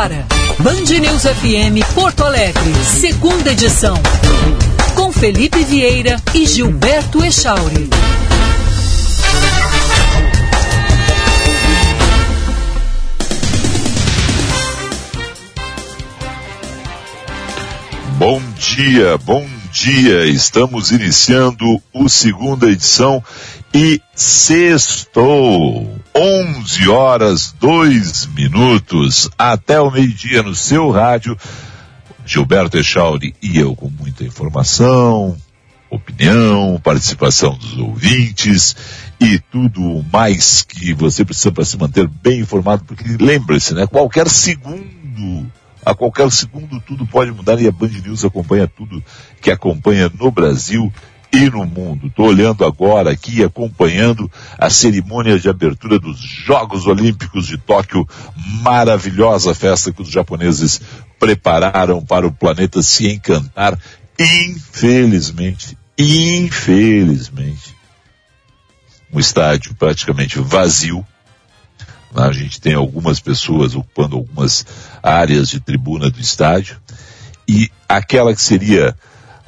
agora. Band News FM Porto Alegre, segunda edição. Com Felipe Vieira e Gilberto Echauri. Bom dia, bom dia. Estamos iniciando o segunda edição e sextou. 11 horas 2 minutos até o meio-dia no seu rádio. Gilberto Echauri e eu com muita informação, opinião, participação dos ouvintes e tudo mais que você precisa para se manter bem informado, porque lembre-se, né? Qualquer segundo, a qualquer segundo tudo pode mudar e a Band News acompanha tudo que acompanha no Brasil e no mundo. Estou olhando agora aqui, acompanhando a cerimônia de abertura dos Jogos Olímpicos de Tóquio. Maravilhosa festa que os japoneses prepararam para o planeta se encantar. Infelizmente, infelizmente, um estádio praticamente vazio. A gente tem algumas pessoas ocupando algumas áreas de tribuna do estádio. E aquela que seria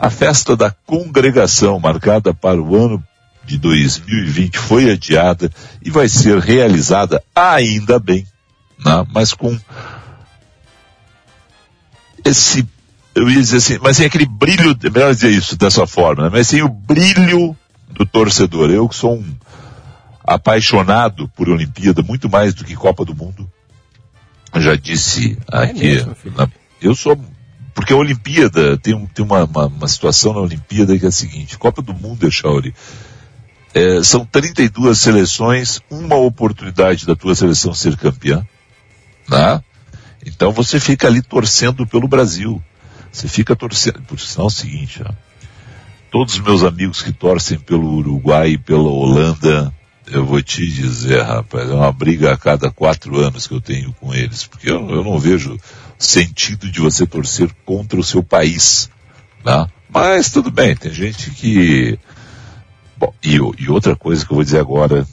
a festa da congregação, marcada para o ano de 2020, foi adiada e vai ser realizada ainda bem, né? mas com esse, eu ia dizer assim, mas sem aquele brilho, melhor dizer isso dessa forma, né? mas sem o brilho do torcedor. Eu que sou um apaixonado por Olimpíada, muito mais do que Copa do Mundo, já disse é aqui, mesmo, na, eu sou porque a Olimpíada, tem, tem uma, uma, uma, situação na Olimpíada que é a seguinte, Copa do Mundo, Echauri, é, são 32 seleções, uma oportunidade da tua seleção ser campeã, né? Então você fica ali torcendo pelo Brasil. Você fica torcendo, por sinal é o seguinte, ó, todos os meus amigos que torcem pelo Uruguai e pela Holanda, eu vou te dizer, rapaz, é uma briga a cada quatro anos que eu tenho com eles, porque eu, eu não vejo sentido de você torcer contra o seu país. Né? Mas tudo bem, tem gente que. Bom, e, e outra coisa que eu vou dizer agora,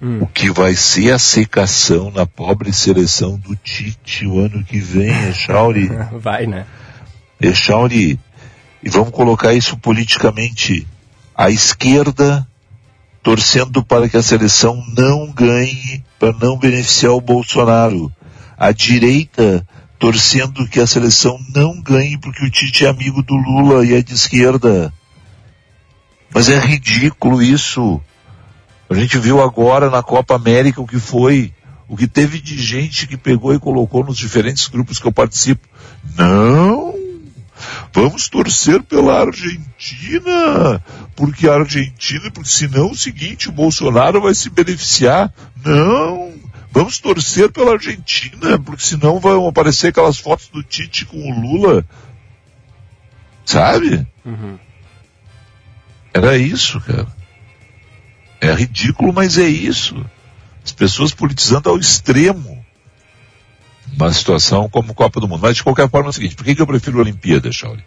hum. o que vai ser a secação na pobre seleção do Tite o ano que vem, Echauri? vai, né? Echauri, e vamos colocar isso politicamente. A esquerda torcendo para que a seleção não ganhe, para não beneficiar o Bolsonaro. A direita torcendo que a seleção não ganhe porque o Tite é amigo do Lula e é de esquerda. Mas é ridículo isso. A gente viu agora na Copa América o que foi, o que teve de gente que pegou e colocou nos diferentes grupos que eu participo. Não! Vamos torcer pela Argentina, porque a Argentina, porque senão é o seguinte, o Bolsonaro vai se beneficiar. Não! Vamos torcer pela Argentina, porque senão vão aparecer aquelas fotos do Tite com o Lula. Sabe? Uhum. Era isso, cara. É ridículo, mas é isso. As pessoas politizando ao extremo. Uma situação como Copa do Mundo. Mas de qualquer forma é o seguinte, por que, que eu prefiro a Olimpíada, Shaoli?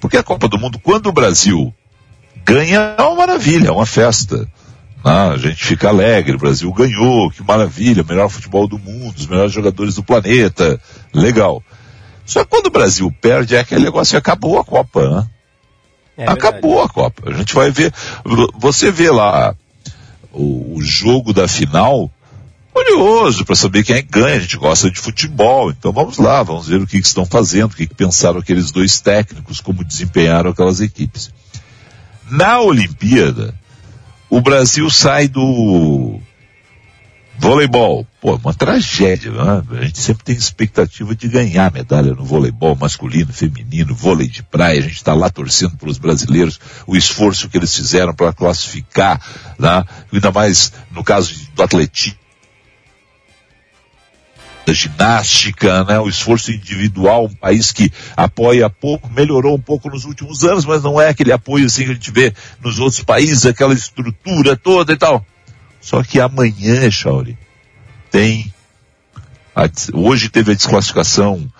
Porque a Copa do Mundo, quando o Brasil ganha, é uma maravilha, é uma festa. Ah, a gente fica alegre, o Brasil ganhou, que maravilha, melhor futebol do mundo, os melhores jogadores do planeta, legal. Só que quando o Brasil perde, é aquele negócio, acabou a Copa, né? É acabou a Copa. A gente vai ver, você vê lá o, o jogo da final, curioso para saber quem é que ganha, a gente gosta de futebol, então vamos lá, vamos ver o que, que estão fazendo, o que, que pensaram aqueles dois técnicos, como desempenharam aquelas equipes. Na Olimpíada, o Brasil sai do voleibol. Pô, uma tragédia, né? A gente sempre tem expectativa de ganhar medalha no voleibol masculino, feminino, vôlei de praia. A gente está lá torcendo pelos brasileiros, o esforço que eles fizeram para classificar, né? ainda mais no caso do atletismo da ginástica, né, o esforço individual, um país que apoia pouco, melhorou um pouco nos últimos anos, mas não é aquele apoio assim que a gente vê nos outros países, aquela estrutura toda e tal. Só que amanhã, Shauri, tem, a, hoje teve a desclassificação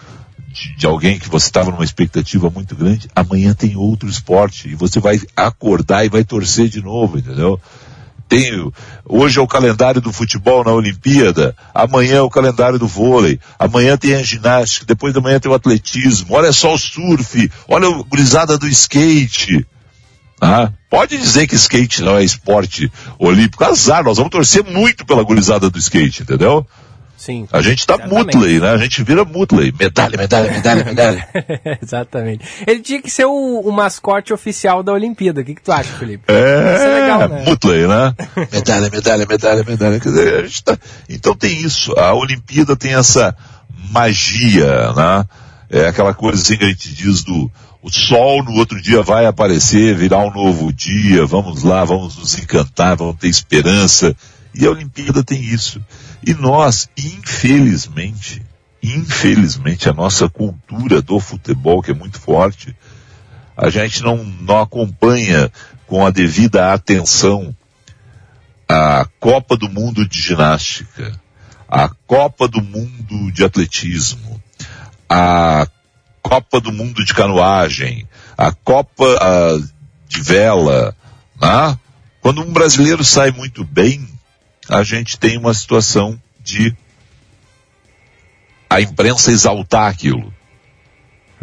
de, de alguém que você estava numa expectativa muito grande, amanhã tem outro esporte e você vai acordar e vai torcer de novo, entendeu? Tem, hoje é o calendário do futebol na Olimpíada, amanhã é o calendário do vôlei, amanhã tem a ginástica, depois da manhã tem o atletismo, olha só o surf, olha a gurizada do skate. Ah, pode dizer que skate não é esporte olímpico, azar, nós vamos torcer muito pela gurizada do skate, entendeu? Sim. A gente tá Mutley, né? A gente vira Mutley. Medalha, medalha, medalha, medalha. Exatamente. Ele tinha que ser o, o, mascote oficial da Olimpíada. O que, que tu acha, Felipe? É, é legal, né? Mutley, né? medalha, medalha, medalha, medalha. Quer dizer, tá... Então tem isso. A Olimpíada tem essa magia, né? É aquela coisa assim que a gente diz do o sol no outro dia vai aparecer, virar um novo dia, vamos lá, vamos nos encantar, vamos ter esperança. E a Olimpíada tem isso. E nós, infelizmente, infelizmente, a nossa cultura do futebol, que é muito forte, a gente não, não acompanha com a devida atenção a Copa do Mundo de Ginástica, a Copa do Mundo de Atletismo, a Copa do Mundo de Canoagem, a Copa a, de Vela, né? Quando um brasileiro sai muito bem, a gente tem uma situação de a imprensa exaltar aquilo.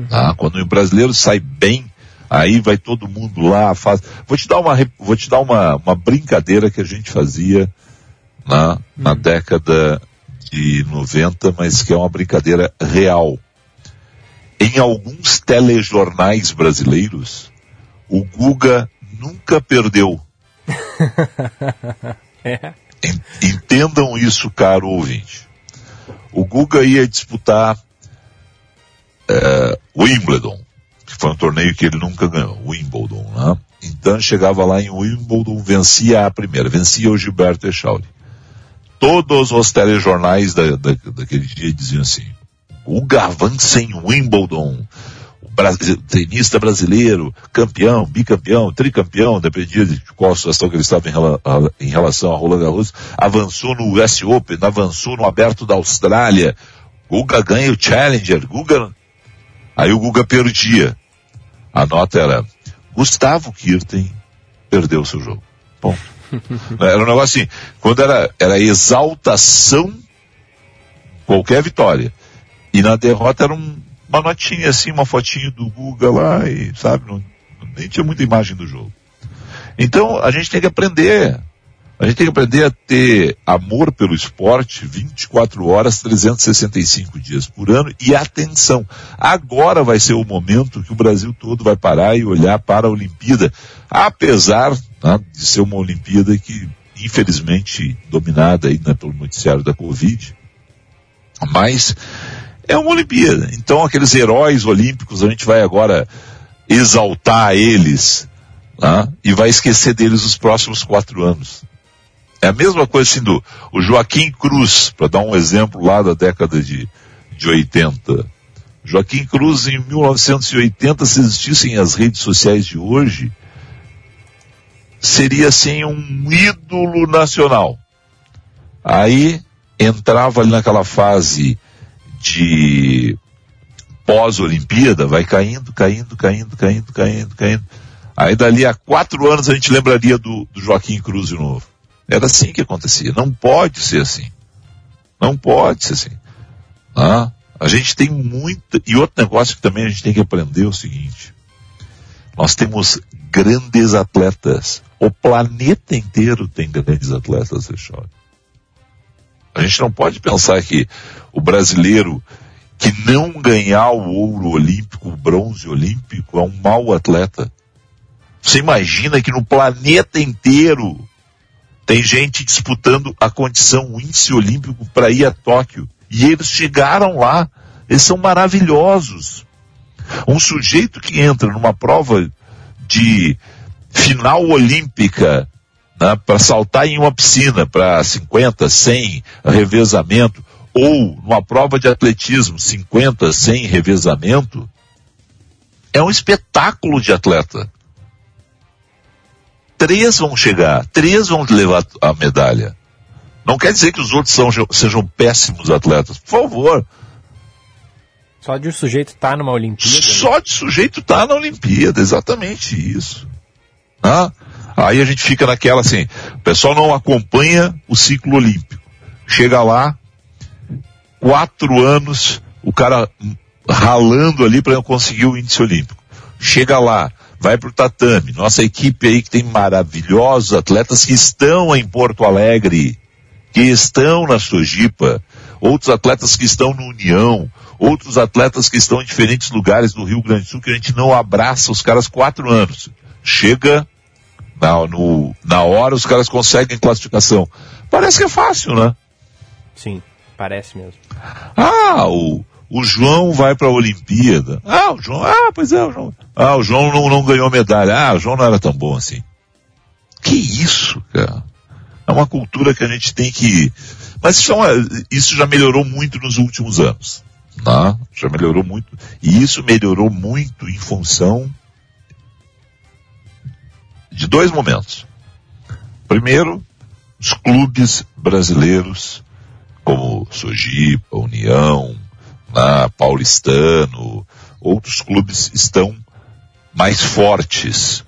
Tá? Quando o brasileiro sai bem, aí vai todo mundo lá, faz. Vou te dar uma, vou te dar uma, uma brincadeira que a gente fazia na, na hum. década de 90, mas que é uma brincadeira real. Em alguns telejornais brasileiros, o Guga nunca perdeu. é. Entendam isso, caro ouvinte. O Guga ia disputar é, Wimbledon, que foi um torneio que ele nunca ganhou, Wimbledon, né? Então chegava lá em Wimbledon, vencia a primeira, vencia o Gilberto Echauri. Todos os telejornais da, da, daquele dia diziam assim, Guga avança em Wimbledon, tenista brasileiro, campeão, bicampeão, tricampeão, dependia de qual situação que ele estava em, relação a Roland Garros, avançou no US Open, avançou no Aberto da Austrália, Guga ganha o Challenger, Guga... Aí o Guga perdia. A nota era, Gustavo Kirten perdeu seu jogo. Ponto. era um negócio assim, quando era, era exaltação, qualquer vitória. E na derrota era um, uma notinha assim, uma fotinho do Guga lá e, sabe, não, nem tinha muita imagem do jogo. Então, a gente tem que aprender. A gente tem que aprender a ter amor pelo esporte 24 horas, 365 dias por ano e atenção. Agora vai ser o momento que o Brasil todo vai parar e olhar para a Olimpíada, apesar né, de ser uma Olimpíada que, infelizmente, dominada aí, né, pelo noticiário da Covid. Mas é uma Olimpíada. Então aqueles heróis olímpicos, a gente vai agora exaltar eles né? e vai esquecer deles os próximos quatro anos. É a mesma coisa assim do o Joaquim Cruz, para dar um exemplo lá da década de, de 80. Joaquim Cruz em 1980, se existissem as redes sociais de hoje, seria assim um ídolo nacional. Aí entrava ali naquela fase de pós-Olimpíada vai caindo, caindo, caindo, caindo, caindo, caindo. Aí dali a quatro anos a gente lembraria do, do Joaquim Cruz de novo. Era assim que acontecia. Não pode ser assim. Não pode ser assim. Ah, a gente tem muita. E outro negócio que também a gente tem que aprender é o seguinte. Nós temos grandes atletas. O planeta inteiro tem grandes atletas, Richard. A gente não pode pensar que o brasileiro que não ganhar o ouro olímpico, o bronze olímpico, é um mau atleta. Você imagina que no planeta inteiro tem gente disputando a condição, o índice olímpico para ir a Tóquio. E eles chegaram lá. Eles são maravilhosos. Um sujeito que entra numa prova de final olímpica né, para saltar em uma piscina para 50, 100 revezamento, ou numa prova de atletismo 50, 100 revezamento, é um espetáculo de atleta. Três vão chegar, três vão levar a medalha. Não quer dizer que os outros são, sejam péssimos atletas, por favor. Só de o sujeito estar tá numa Olimpíada? Só de sujeito estar tá na Olimpíada, exatamente isso. Ah, Aí a gente fica naquela assim, o pessoal não acompanha o ciclo olímpico. Chega lá, quatro anos, o cara ralando ali para conseguir o índice olímpico. Chega lá, vai para o tatame. Nossa equipe aí que tem maravilhosos atletas que estão em Porto Alegre, que estão na Sojipa, outros atletas que estão no União, outros atletas que estão em diferentes lugares do Rio Grande do Sul que a gente não abraça os caras quatro anos. Chega na, no, na hora os caras conseguem classificação. Parece que é fácil, né? Sim, parece mesmo. Ah, o, o João vai para a Olimpíada. Ah, o João, ah, pois é, o João. Ah, o João não, não ganhou medalha. Ah, o João não era tão bom assim. Que isso, cara? É uma cultura que a gente tem que. Mas isso, é uma, isso já melhorou muito nos últimos anos. Né? Já melhorou muito. E isso melhorou muito em função de dois momentos. Primeiro, os clubes brasileiros, como Sojipa, União, na Paulistano, outros clubes estão mais fortes.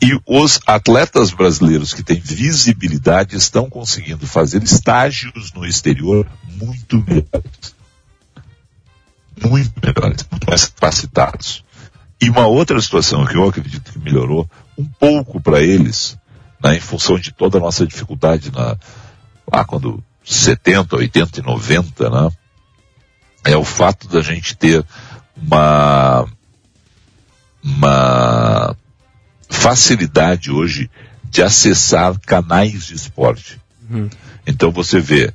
E os atletas brasileiros que têm visibilidade estão conseguindo fazer estágios no exterior muito melhores. Muito melhores, muito mais capacitados. E uma outra situação que eu acredito que melhorou um pouco para eles, né, em função de toda a nossa dificuldade na, lá quando 70, 80 e 90, né, é o fato da gente ter uma, uma facilidade hoje de acessar canais de esporte. Uhum. Então você vê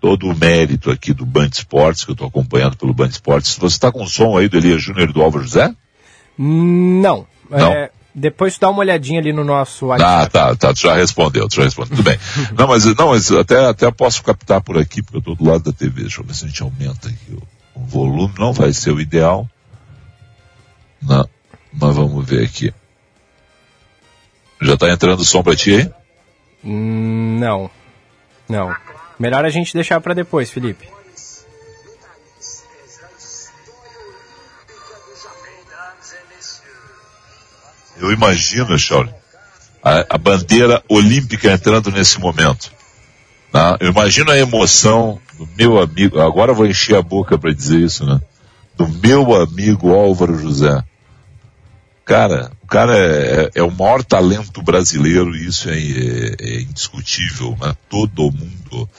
todo o mérito aqui do Band Esportes, que eu estou acompanhando pelo Band Esportes. Você está com o som aí do Elias Júnior e do Álvaro José? Não. Não. É, depois dá uma olhadinha ali no nosso WhatsApp. Ah, tá, tá, tu já respondeu, tu já respondeu. Tudo bem. não, mas, não, mas até, até posso captar por aqui, porque eu estou do lado da TV. Deixa eu ver se a gente aumenta aqui o, o volume. Não vai ser o ideal. Não, mas vamos ver aqui. Já está entrando som para ti aí? Hum, não. Não. Melhor a gente deixar para depois, Felipe. Eu imagino, Shaolin, a, a, bandeira olímpica entrando nesse momento. Tá? Eu imagino a emoção do meu amigo, agora vou encher a boca para dizer isso, né? Do meu amigo Álvaro José. Cara, o cara é, é, é o maior talento brasileiro isso é, é, é indiscutível, né? Todo mundo,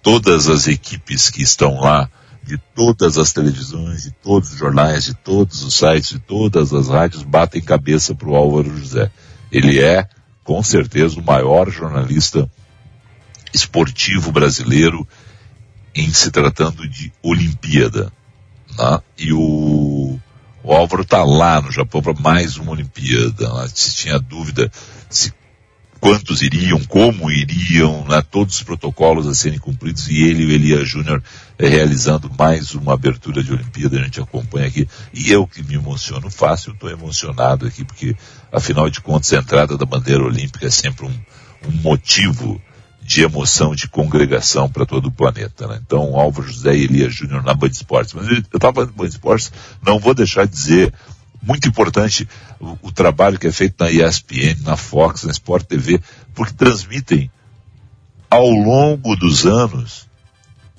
todas as equipes que estão lá, de todas as televisões, de todos os jornais, de todos os sites, de todas as rádios, batem cabeça para o Álvaro José. Ele é, com certeza, o maior jornalista esportivo brasileiro em se tratando de Olimpíada. Né? E o, o Álvaro está lá no Japão para mais uma Olimpíada. Né? Se tinha dúvida se quantos iriam, como iriam, né, todos os protocolos a serem cumpridos e ele o Elia Júnior é, realizando mais uma abertura de Olimpíada, a gente acompanha aqui. E eu que me emociono fácil, estou emocionado aqui, porque afinal de contas a entrada da bandeira olímpica é sempre um, um motivo de emoção, de congregação para todo o planeta. Né? Então, Álvaro José e Elia Júnior na Band Esportes. Mas eu estava falando Band Esportes, não vou deixar de dizer muito importante o, o, trabalho que é feito na ESPN, na Fox, na Sport TV, porque transmitem ao longo dos anos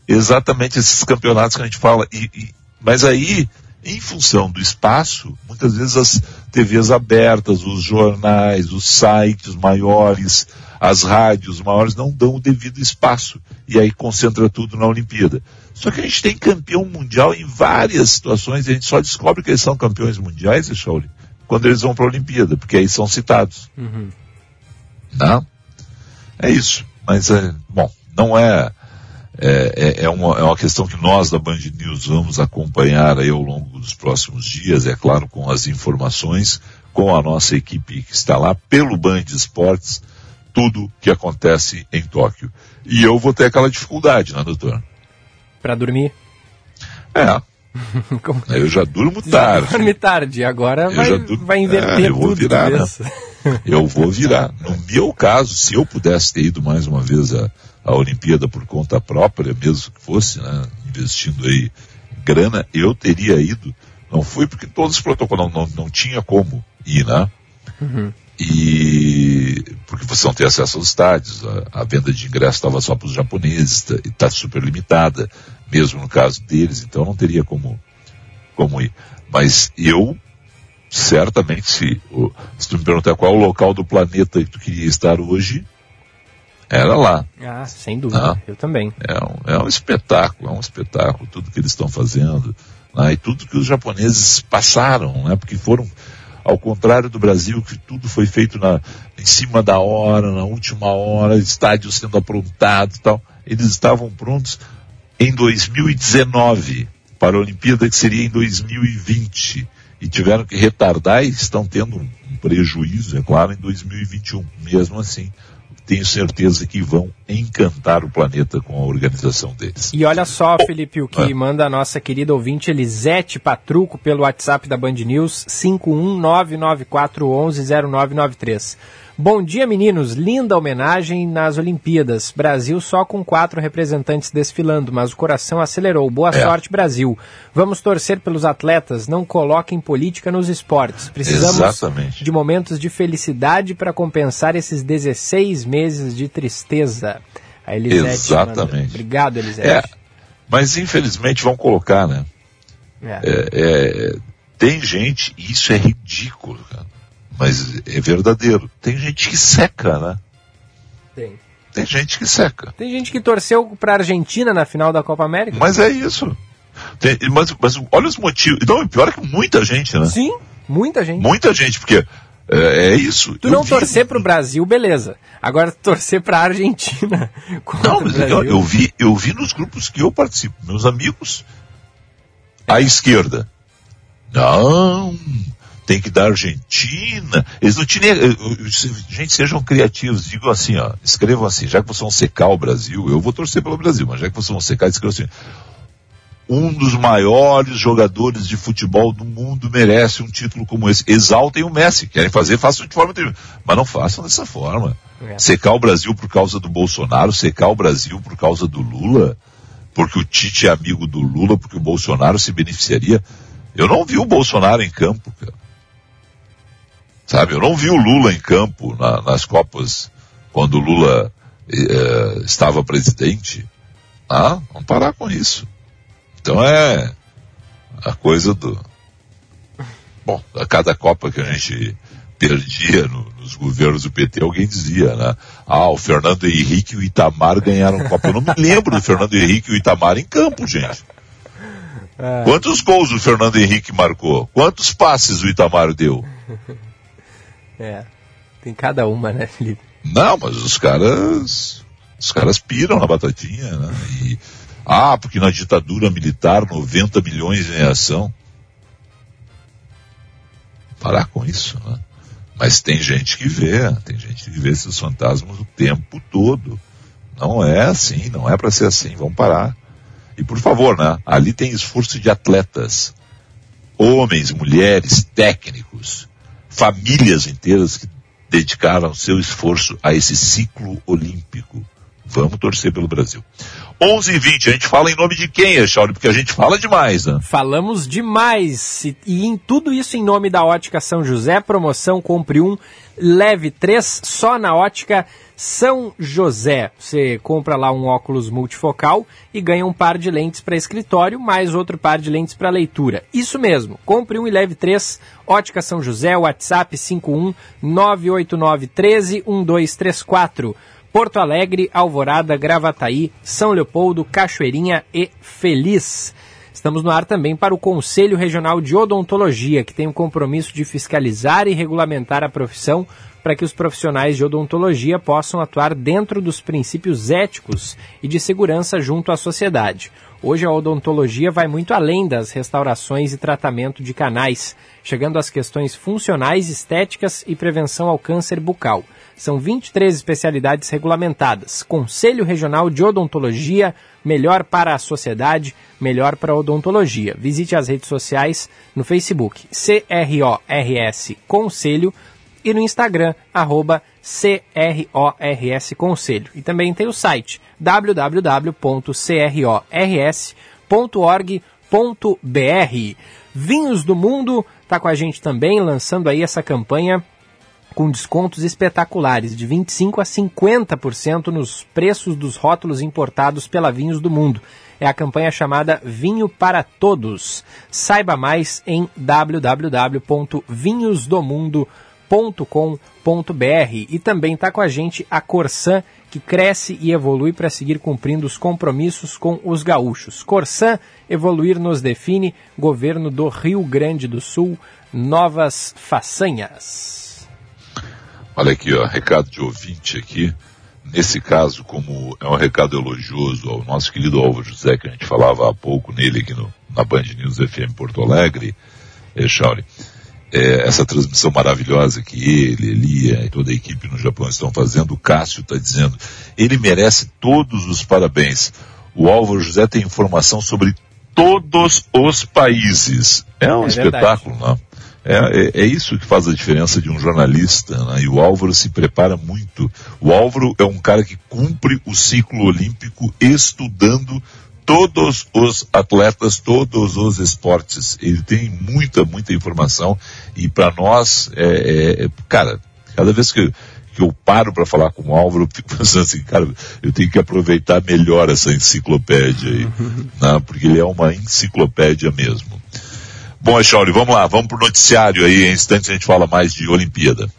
exatamente esses campeonatos que a gente fala. E, e, mas aí, em função do espaço, muitas vezes as TVs abertas, os jornais, os sites maiores, as rádios maiores não dão o devido espaço. E aí concentra tudo na Olimpíada. Só que a gente tem campeão mundial em várias situações e a gente só descobre que eles são campeões mundiais, Shauli, quando eles vão para a Olimpíada, porque aí são citados. Uhum. Não? É isso. Mas, é, bom, não é, é, é, é, uma, é uma questão que nós da Band News vamos acompanhar aí ao longo dos próximos dias, é claro, com as informações, com a nossa equipe que está lá pelo Band Esportes, tudo que acontece em Tóquio. E eu vou ter aquela dificuldade, né, doutor? Para dormir? É. eu já durmo tarde. Já dorme tarde, agora vai, durmo... vai inverter é, eu vou. Virar, né? Eu vou virar. No meu caso, se eu pudesse ter ido mais uma vez à, à Olimpíada por conta própria, mesmo que fosse, né, investindo aí grana, eu teria ido. Não fui porque todos os protocolos não, não, não tinha como ir, né? Uhum. E. Porque você não tem acesso aos estádios, a, a venda de ingressos estava só para os japoneses e está super limitada, mesmo no caso deles, então não teria como, como ir. Mas eu, certamente, se, se tu me perguntar qual é o local do planeta que tu queria estar hoje, era lá. Ah, sem dúvida, ah, eu também. É um, é um espetáculo, é um espetáculo, tudo que eles estão fazendo, né, e tudo que os japoneses passaram, né, porque foram, ao contrário do Brasil, que tudo foi feito na, em cima da hora, na última hora, estádios sendo aprontados e tal, eles estavam prontos em 2019 para a Olimpíada que seria em 2020 e tiveram que retardar e estão tendo um prejuízo, é claro, em 2021. Mesmo assim, tenho certeza que vão encantar o planeta com a organização deles. E olha só, Felipe, o que ah. manda a nossa querida ouvinte Elisete Patruco pelo WhatsApp da Band News 51994110993. Bom dia, meninos. Linda homenagem nas Olimpíadas. Brasil só com quatro representantes desfilando, mas o coração acelerou. Boa é. sorte, Brasil. Vamos torcer pelos atletas. Não coloquem política nos esportes. Precisamos Exatamente. de momentos de felicidade para compensar esses 16 meses de tristeza. A Elisete Exatamente. Manda. Obrigado, Elisete. É, mas infelizmente vão colocar, né? É. É, é tem gente, isso é ridículo, cara mas é verdadeiro. Tem gente que seca, né? Tem. Tem gente que seca. Tem gente que torceu para a Argentina na final da Copa América. Mas é isso. Tem, mas, mas olha os motivos. Não, pior é que muita gente, né? Sim, muita gente. Muita gente, porque é, é isso. Tu eu não vi... torcer para o Brasil, beleza. Agora torcer para a Argentina. Não, mas eu, eu, vi, eu vi nos grupos que eu participo, meus amigos, à esquerda. Não, tem que dar Argentina. Eles não tinham. Eh, gente, sejam criativos. Digam assim, ó. Escrevam assim, já que vocês vão secar o Brasil, eu vou torcer pelo Brasil, mas já que vocês vão secar, escrevam assim. Um dos maiores jogadores de futebol do mundo merece um título como esse. Exaltem o Messi. Querem fazer, façam de forma. Mas não façam dessa forma. É. Secar o Brasil por causa do Bolsonaro, secar o Brasil por causa do Lula, porque o Tite é amigo do Lula, porque o Bolsonaro se beneficiaria. Eu não vi o Bolsonaro em campo, cara. Sabe, eu não vi o Lula em campo na, nas Copas quando o Lula eh, estava presidente. Ah, vamos parar com isso. Então é a coisa do. Bom, a cada Copa que a gente perdia no, nos governos do PT, alguém dizia, né? Ah, o Fernando Henrique e o Itamar ganharam Copa. Eu não me lembro do Fernando Henrique e o Itamar em campo, gente. É. Quantos gols o Fernando Henrique marcou? Quantos passes o Itamar deu? É. Tem cada uma, né, Felipe? Não, mas os caras. Os caras piram na batatinha, né? E, ah, porque na ditadura militar 90 milhões em ação. Parar com isso, né? Mas tem gente que vê, tem gente que vê esses fantasmas o tempo todo. Não é assim, não é para ser assim, vamos parar. E por favor, né? Ali tem esforço de atletas, homens, mulheres, técnicos, famílias inteiras que dedicaram seu esforço a esse ciclo olímpico. Vamos torcer pelo Brasil. 11 e 20, a gente fala em nome de quem, Echauri? Porque a gente fala demais, né? Falamos demais. E, e em tudo isso em nome da Ótica São José, promoção compre um, leve três, só na Ótica são José. Você compra lá um óculos multifocal e ganha um par de lentes para escritório, mais outro par de lentes para leitura. Isso mesmo, compre um e leve três. Ótica São José, WhatsApp 51 989 13 1234. Porto Alegre, Alvorada, Gravataí, São Leopoldo, Cachoeirinha e Feliz. Estamos no ar também para o Conselho Regional de Odontologia, que tem o compromisso de fiscalizar e regulamentar a profissão para que os profissionais de odontologia possam atuar dentro dos princípios éticos e de segurança junto à sociedade. Hoje a odontologia vai muito além das restaurações e tratamento de canais, chegando às questões funcionais, estéticas e prevenção ao câncer bucal. São 23 especialidades regulamentadas. Conselho Regional de Odontologia, melhor para a sociedade, melhor para a odontologia. Visite as redes sociais no Facebook CRORS Conselho e no Instagram, arroba CRORS Conselho. E também tem o site www.crors.org.br. Vinhos do Mundo está com a gente também, lançando aí essa campanha com descontos espetaculares de 25 a 50% nos preços dos rótulos importados pela Vinhos do Mundo. É a campanha chamada Vinho para Todos. Saiba mais em www.vinhosdomundo.com.br e também está com a gente a Corsan, que cresce e evolui para seguir cumprindo os compromissos com os gaúchos. Corsan, evoluir nos define, governo do Rio Grande do Sul, novas façanhas. Olha aqui, ó, recado de ouvinte aqui. Nesse caso, como é um recado elogioso ao nosso querido Álvaro José, que a gente falava há pouco nele aqui no, na Band News FM Porto Alegre, é, Chauri, é, essa transmissão maravilhosa que ele, Elia e toda a equipe no Japão estão fazendo, o Cássio está dizendo, ele merece todos os parabéns. O Álvaro José tem informação sobre todos os países. É um é espetáculo, não? É, é, é, isso que faz a diferença de um jornalista, né? E o Álvaro se prepara muito. O Álvaro é um cara que cumpre o ciclo olímpico estudando todos os atletas, todos os esportes. Ele tem muita, muita informação e para nós, é, é, é, cara, cada vez que, que eu paro para falar com o Álvaro, eu fico pensando assim, cara, eu tenho que aproveitar melhor essa enciclopédia aí, né? porque ele é uma enciclopédia mesmo. Bom, Echauri, vamos lá, vamos pro noticiário aí, em instantes a gente fala mais de Olimpíada.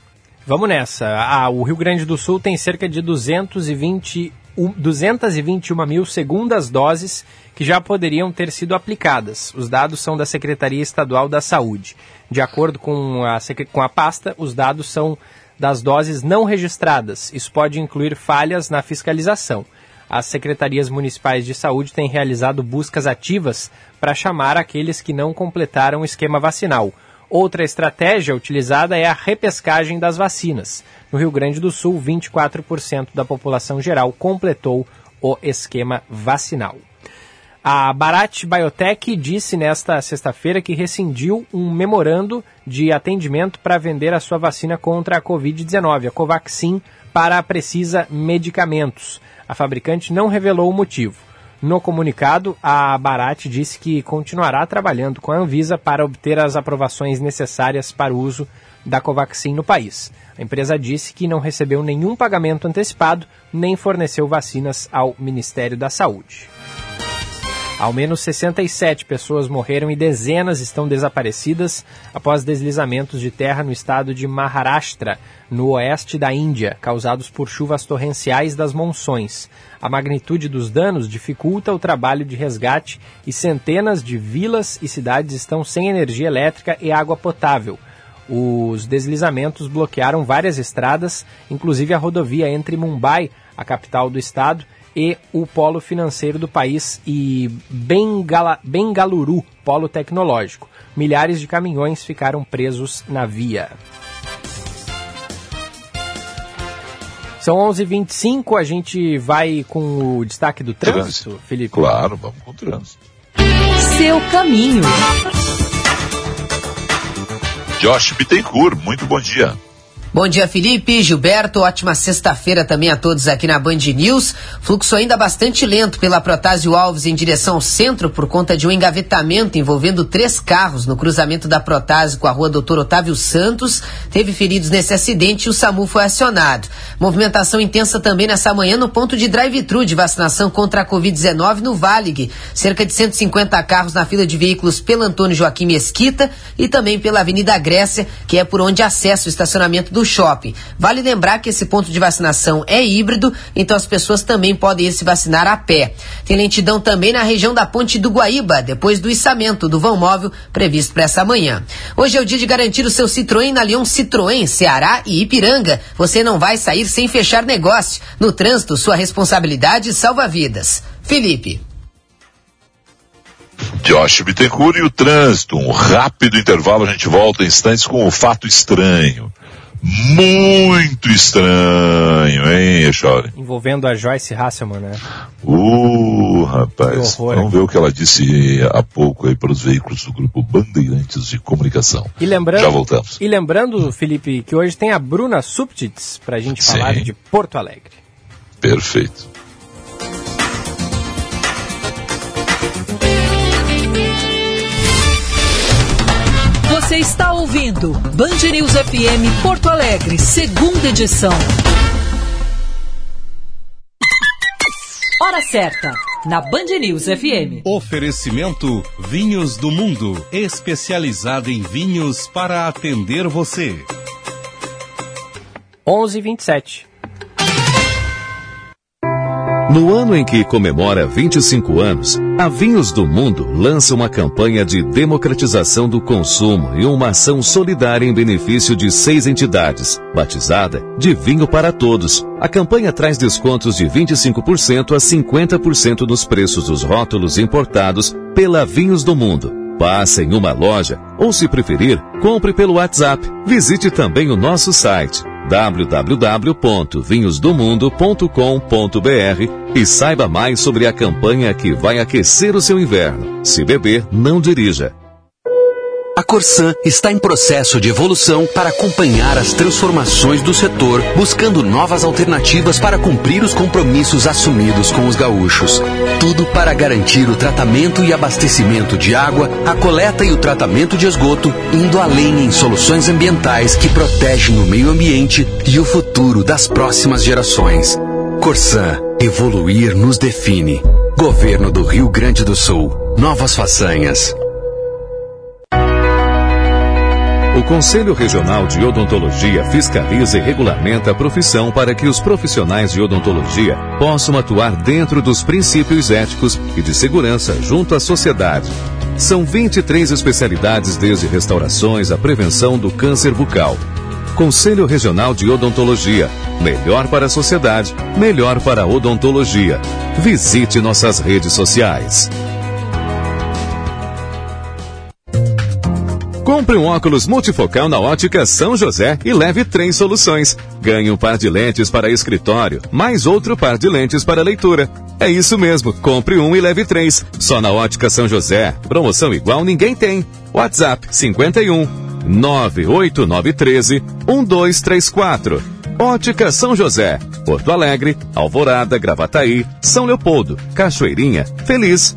Vamos nessa. Ah, o Rio Grande do Sul tem cerca de 220, 221 mil segundas doses que já poderiam ter sido aplicadas. Os dados são da Secretaria Estadual da Saúde. De acordo com a, com a pasta, os dados são das doses não registradas. Isso pode incluir falhas na fiscalização as secretarias municipais de saúde têm realizado buscas ativas para chamar aqueles que não completaram o esquema vacinal. Outra estratégia utilizada é a repescagem das vacinas. No Rio Grande do Sul, 24% da população geral completou o esquema vacinal. A Barat Biotech disse nesta sexta-feira que rescindiu um memorando de atendimento para vender a sua vacina contra a Covid-19, a Covaxin, para a Precisa Medicamentos. A fabricante não revelou o motivo. No comunicado, a Barat disse que continuará trabalhando com a Anvisa para obter as aprovações necessárias para o uso da Covaxin no país. A empresa disse que não recebeu nenhum pagamento antecipado nem forneceu vacinas ao Ministério da Saúde. Ao menos 67 pessoas morreram e dezenas estão desaparecidas após deslizamentos de terra no estado de Maharashtra, no oeste da Índia, causados por chuvas torrenciais das monções. A magnitude dos danos dificulta o trabalho de resgate e centenas de vilas e cidades estão sem energia elétrica e água potável. Os deslizamentos bloquearam várias estradas, inclusive a rodovia entre Mumbai, a capital do estado, e o polo financeiro do país e Bengala, Bengaluru, polo tecnológico. Milhares de caminhões ficaram presos na via. São 11h25, a gente vai com o destaque do trânsito, trânsito. Felipe? Claro, vamos com o trânsito. Seu caminho. Josh Bittencourt, muito bom dia. Bom dia, Felipe, Gilberto. Ótima sexta-feira também a todos aqui na Band News. Fluxo ainda bastante lento pela Protásio Alves em direção ao centro por conta de um engavetamento envolvendo três carros no cruzamento da Protásio com a rua Doutor Otávio Santos. Teve feridos nesse acidente e o SAMU foi acionado. Movimentação intensa também nessa manhã no ponto de drive-thru de vacinação contra a Covid-19 no Valig. Cerca de 150 carros na fila de veículos pela Antônio Joaquim Mesquita e também pela Avenida Grécia, que é por onde acessa o estacionamento do shopping. Vale lembrar que esse ponto de vacinação é híbrido, então as pessoas também podem ir se vacinar a pé. Tem lentidão também na região da Ponte do Guaíba, depois do içamento do vão móvel previsto para essa manhã. Hoje é o dia de garantir o seu Citroën na Lyon Citroën, Ceará e Ipiranga. Você não vai sair sem fechar negócio. No trânsito, sua responsabilidade salva vidas. Felipe. Josh Bittencourt e o trânsito. Um rápido intervalo, a gente volta em instantes com o fato estranho muito estranho, hein, Echore? Envolvendo a Joyce Hasselman, né? Uh, rapaz. Vamos ver o que ela disse há pouco aí para os veículos do grupo Bandeirantes de Comunicação. E lembrando, Já voltamos. E lembrando, Felipe, que hoje tem a Bruna Subtits para a gente Sim. falar de Porto Alegre. Perfeito. Você está ouvindo Band News FM Porto Alegre, segunda edição. Hora certa, na Band News FM. Oferecimento Vinhos do Mundo, especializada em vinhos para atender você. 11:27. No ano em que comemora 25 anos, a Vinhos do Mundo lança uma campanha de democratização do consumo e uma ação solidária em benefício de seis entidades, batizada de Vinho para Todos. A campanha traz descontos de 25% a 50% nos preços dos rótulos importados pela Vinhos do Mundo. Passe em uma loja ou, se preferir, compre pelo WhatsApp. Visite também o nosso site www.vinhosdomundo.com.br e saiba mais sobre a campanha que vai aquecer o seu inverno. Se beber, não dirija. A Corsan está em processo de evolução para acompanhar as transformações do setor, buscando novas alternativas para cumprir os compromissos assumidos com os gaúchos. Tudo para garantir o tratamento e abastecimento de água, a coleta e o tratamento de esgoto, indo além em soluções ambientais que protegem o meio ambiente e o futuro das próximas gerações. Corsan, evoluir nos define. Governo do Rio Grande do Sul. Novas façanhas. O Conselho Regional de Odontologia fiscaliza e regulamenta a profissão para que os profissionais de odontologia possam atuar dentro dos princípios éticos e de segurança junto à sociedade. São 23 especialidades, desde restaurações à prevenção do câncer bucal. Conselho Regional de Odontologia. Melhor para a sociedade, melhor para a odontologia. Visite nossas redes sociais. Compre um óculos multifocal na ótica São José e leve três soluções. Ganhe um par de lentes para escritório, mais outro par de lentes para leitura. É isso mesmo, compre um e leve três. Só na ótica São José. Promoção igual ninguém tem. WhatsApp 51 98913 1234. Ótica São José. Porto Alegre, Alvorada, Gravataí, São Leopoldo, Cachoeirinha, Feliz.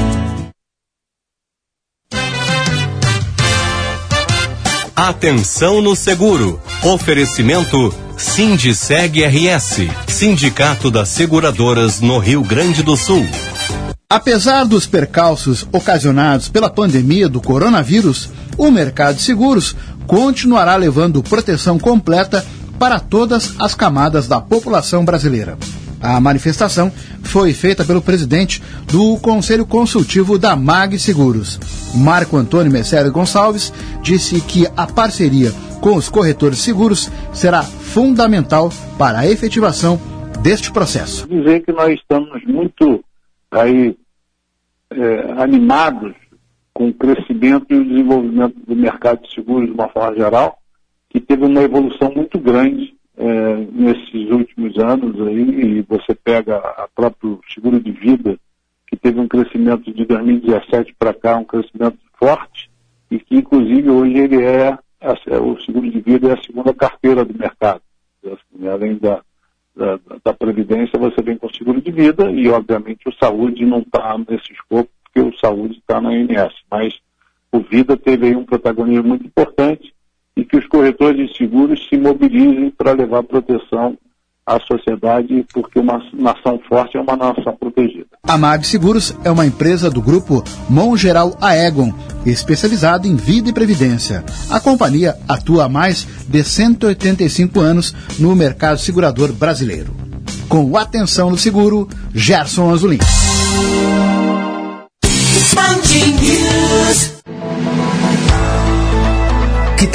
Atenção no seguro. Oferecimento Sindiceg RS, Sindicato das Seguradoras no Rio Grande do Sul. Apesar dos percalços ocasionados pela pandemia do coronavírus, o mercado de seguros continuará levando proteção completa para todas as camadas da população brasileira. A manifestação foi feita pelo presidente do Conselho Consultivo da MAG Seguros. Marco Antônio Messério Gonçalves disse que a parceria com os corretores seguros será fundamental para a efetivação deste processo. Dizer que nós estamos muito aí é, animados com o crescimento e o desenvolvimento do mercado de seguros de uma forma geral, que teve uma evolução muito grande é, nesses últimos anos aí, e você pega a próprio seguro de vida, que teve um crescimento de 2017 para cá, um crescimento forte, e que inclusive hoje ele é, o seguro de vida é a segunda carteira do mercado. Assim, além da, da, da, Previdência, você vem com o seguro de vida e, obviamente, o saúde não está nesse escopo, porque o saúde está na ANS. Mas o vida teve aí um protagonismo muito importante e que os corretores de seguros se mobilizem para levar proteção à sociedade, porque uma nação forte é uma nação protegida. A MAB Seguros é uma empresa do grupo Mongeral Aegon, especializada em vida e previdência. A companhia atua há mais de 185 anos no mercado segurador brasileiro. Com atenção no seguro, Gerson Azulin.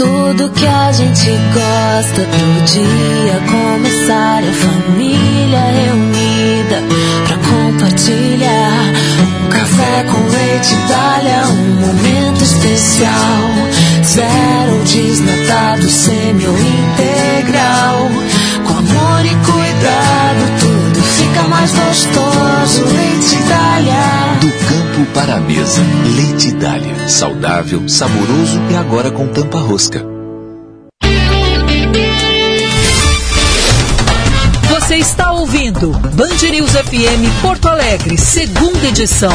Tudo que a gente gosta do dia começar a família reunida pra compartilhar um café com leite Itália, um momento especial. Zero desnatado, semi ou integral, com amor e cuidado tudo fica mais gostoso. Leite Itália. Do campo para a mesa, Leite Dália. Saudável, saboroso e agora com tampa rosca. Você está ouvindo Band News FM Porto Alegre, segunda edição.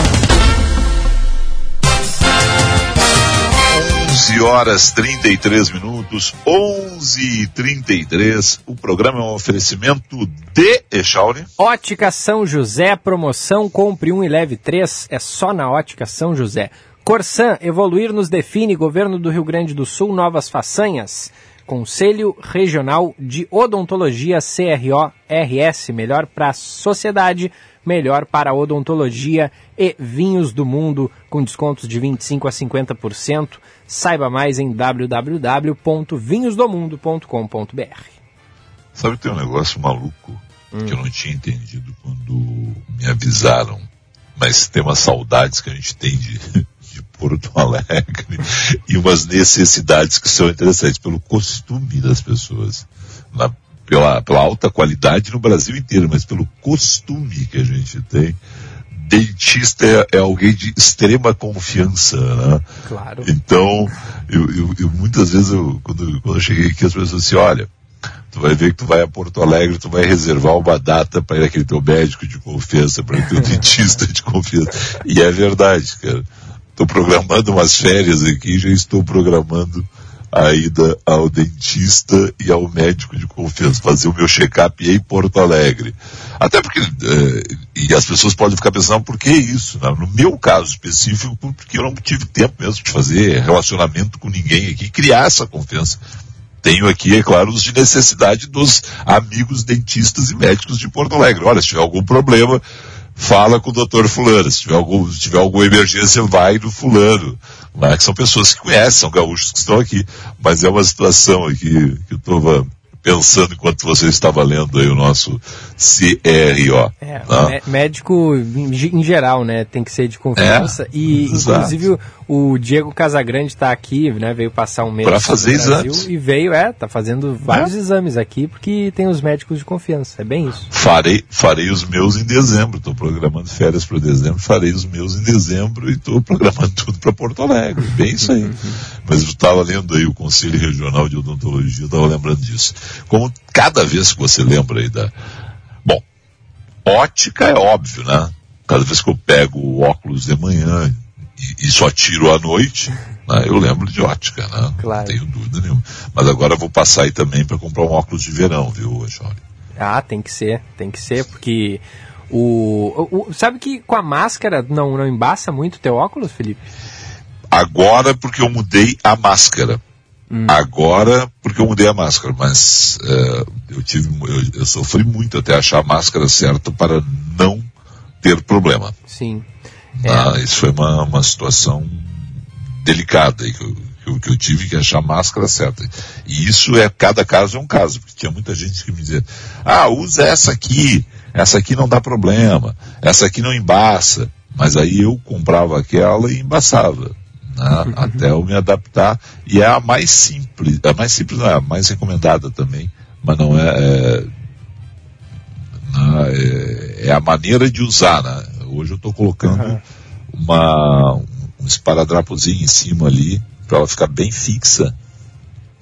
11 horas 33 minutos, 11 e 33. O programa é um oferecimento de Echauri. Ótica São José, promoção compre um e leve três, é só na Ótica São José. Corsan, evoluir nos define, governo do Rio Grande do Sul, novas façanhas. Conselho Regional de Odontologia CRO-RS, melhor para a sociedade, melhor para a odontologia e vinhos do mundo, com descontos de 25% a 50%. Saiba mais em www.vinhosdomundo.com.br. Sabe que tem um negócio maluco que eu não tinha entendido quando me avisaram, mas tem umas saudades que a gente tem de, de Porto Alegre e umas necessidades que são interessantes pelo costume das pessoas, na, pela, pela alta qualidade no Brasil inteiro, mas pelo costume que a gente tem. Dentista é, é alguém de extrema confiança, né? Claro. Então, eu, eu, eu muitas vezes, eu, quando, quando eu cheguei aqui, as pessoas assim, olha, tu vai ver que tu vai a Porto Alegre, tu vai reservar uma data para ir aquele teu médico de confiança, para teu dentista de confiança. E é verdade, cara. Estou programando umas férias aqui, já estou programando a ida ao dentista e ao médico de confiança, fazer o meu check-up em Porto Alegre. Até porque, eh, e as pessoas podem ficar pensando, por que isso? Né? No meu caso específico, porque eu não tive tempo mesmo de fazer relacionamento com ninguém aqui, criar essa confiança. Tenho aqui, é claro, os de necessidade dos amigos dentistas e médicos de Porto Alegre. Olha, se tiver algum problema, fala com o doutor fulano. Se tiver, algum, se tiver alguma emergência, vai no fulano. Mas que são pessoas que conhecem, são gaúchos que estão aqui. Mas é uma situação aqui que eu estava pensando enquanto você estava lendo aí o nosso CRO. É, né? mé- médico em em geral, né, tem que ser de confiança. É, e exato. inclusive o, Diego Casagrande está aqui, né, veio passar um mês aqui fazer exames. e veio, é, tá fazendo vários exames aqui porque tem os médicos de confiança. É bem isso. Farei, farei os meus em dezembro. Estou programando férias para dezembro, farei os meus em dezembro e estou programando tudo para Porto Alegre. Bem isso aí. Mas eu estava lendo aí o Conselho Regional de Odontologia, eu estava lembrando disso. Como cada vez que você lembra aí da. Bom, ótica é óbvio, né? Cada vez que eu pego o óculos de manhã e, e só tiro à noite, né, eu lembro de ótica, né? Claro. Não tenho dúvida nenhuma. Mas agora eu vou passar aí também para comprar um óculos de verão, viu, Jorge? Ah, tem que ser, tem que ser, porque o, o- o- sabe que com a máscara não, não embaça muito o teu óculos, Felipe? Agora porque eu mudei a máscara. Agora porque eu mudei a máscara, mas é, eu tive, eu, eu sofri muito até achar a máscara certa para não ter problema. Sim. Ah, isso foi uma, uma situação delicada que eu, que, eu, que eu tive que achar a máscara certa. E isso é, cada caso é um caso, porque tinha muita gente que me dizia, ah, usa essa aqui, essa aqui não dá problema, essa aqui não embaça. Mas aí eu comprava aquela e embaçava. né, até eu me adaptar. E é a mais simples, a mais simples não é a mais recomendada também, mas não é, é né, é, é a maneira de usar, né? Hoje eu estou colocando uma, um esparadrapozinho em cima ali, para ela ficar bem fixa.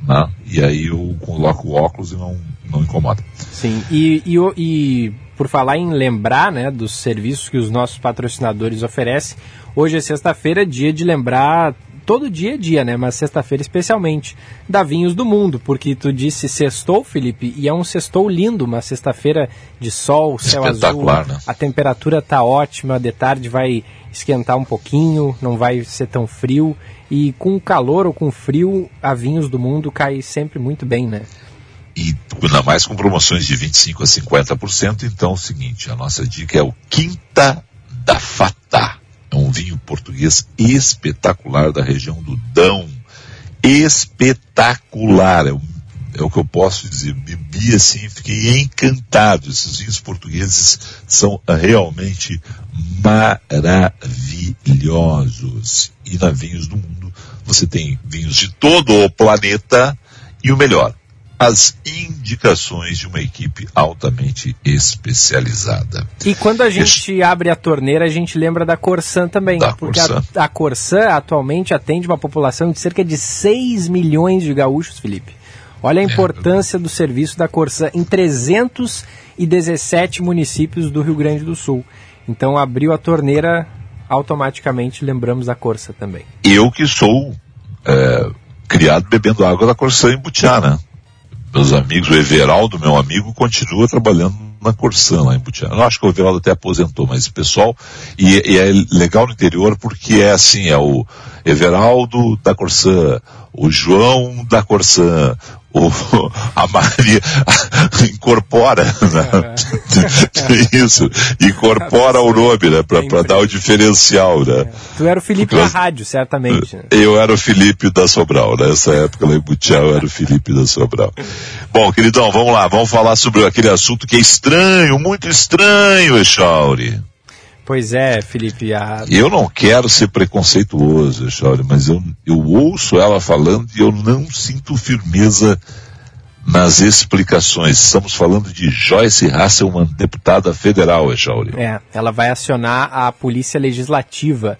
Né? E aí eu coloco o óculos e não, não incomoda. Sim, e, e, e por falar em lembrar né, dos serviços que os nossos patrocinadores oferecem, hoje é sexta-feira, dia de lembrar, todo dia é dia, né? Mas sexta-feira especialmente, da Vinhos do Mundo, porque tu disse sextou, Felipe, e é um sextou lindo, uma sexta-feira de sol, céu azul, né? a temperatura tá ótima, de tarde vai esquentar um pouquinho, não vai ser tão frio, e com calor ou com frio, a Vinhos do Mundo cai sempre muito bem, né? E ainda mais com promoções de 25% a 50%. Então é o seguinte, a nossa dica é o Quinta da Fatá. É um vinho português espetacular da região do Dão. Espetacular. É o, é o que eu posso dizer. Bebi assim, fiquei encantado. Esses vinhos portugueses são realmente maravilhosos. E na Vinhos do Mundo você tem vinhos de todo o planeta e o melhor, as indicações de uma equipe altamente especializada. E quando a gente abre a torneira, a gente lembra da Corsan também. Da porque Corsan. A, a Corsan atualmente atende uma população de cerca de 6 milhões de gaúchos, Felipe. Olha É. a importância do serviço da Corsan em 317 municípios do Rio Grande do Sul. Então abriu a torneira, automaticamente lembramos da Corsa também. Eu que sou é, criado bebendo água da Corsã em Butiá, né? Meus amigos, o Everaldo, meu amigo, continua trabalhando na Corsã lá em Butiá. Eu acho que o Everaldo até aposentou, mas o pessoal, e, e é legal no interior porque é assim, é o Everaldo da Corsã, o João da Corsã, o, a Maria incorpora, né? Isso, incorpora o nome, né? Pra dar o diferencial, né? Tu era o Felipe Porque da rádio, certamente. né? Eu era o Felipe da Sobral, nessa época lá em Butiá eu era o Felipe da Sobral. Bom, queridão, vamos lá, vamos falar sobre aquele assunto que é estranho, muito estranho, Echauri. Pois é, Felipe. A... Eu não quero ser preconceituoso, Echauri, mas eu, eu ouço ela falando e eu não sinto firmeza nas explicações. Estamos falando de Joyce Hasselman, deputada federal, Echauri. É, ela vai acionar a polícia legislativa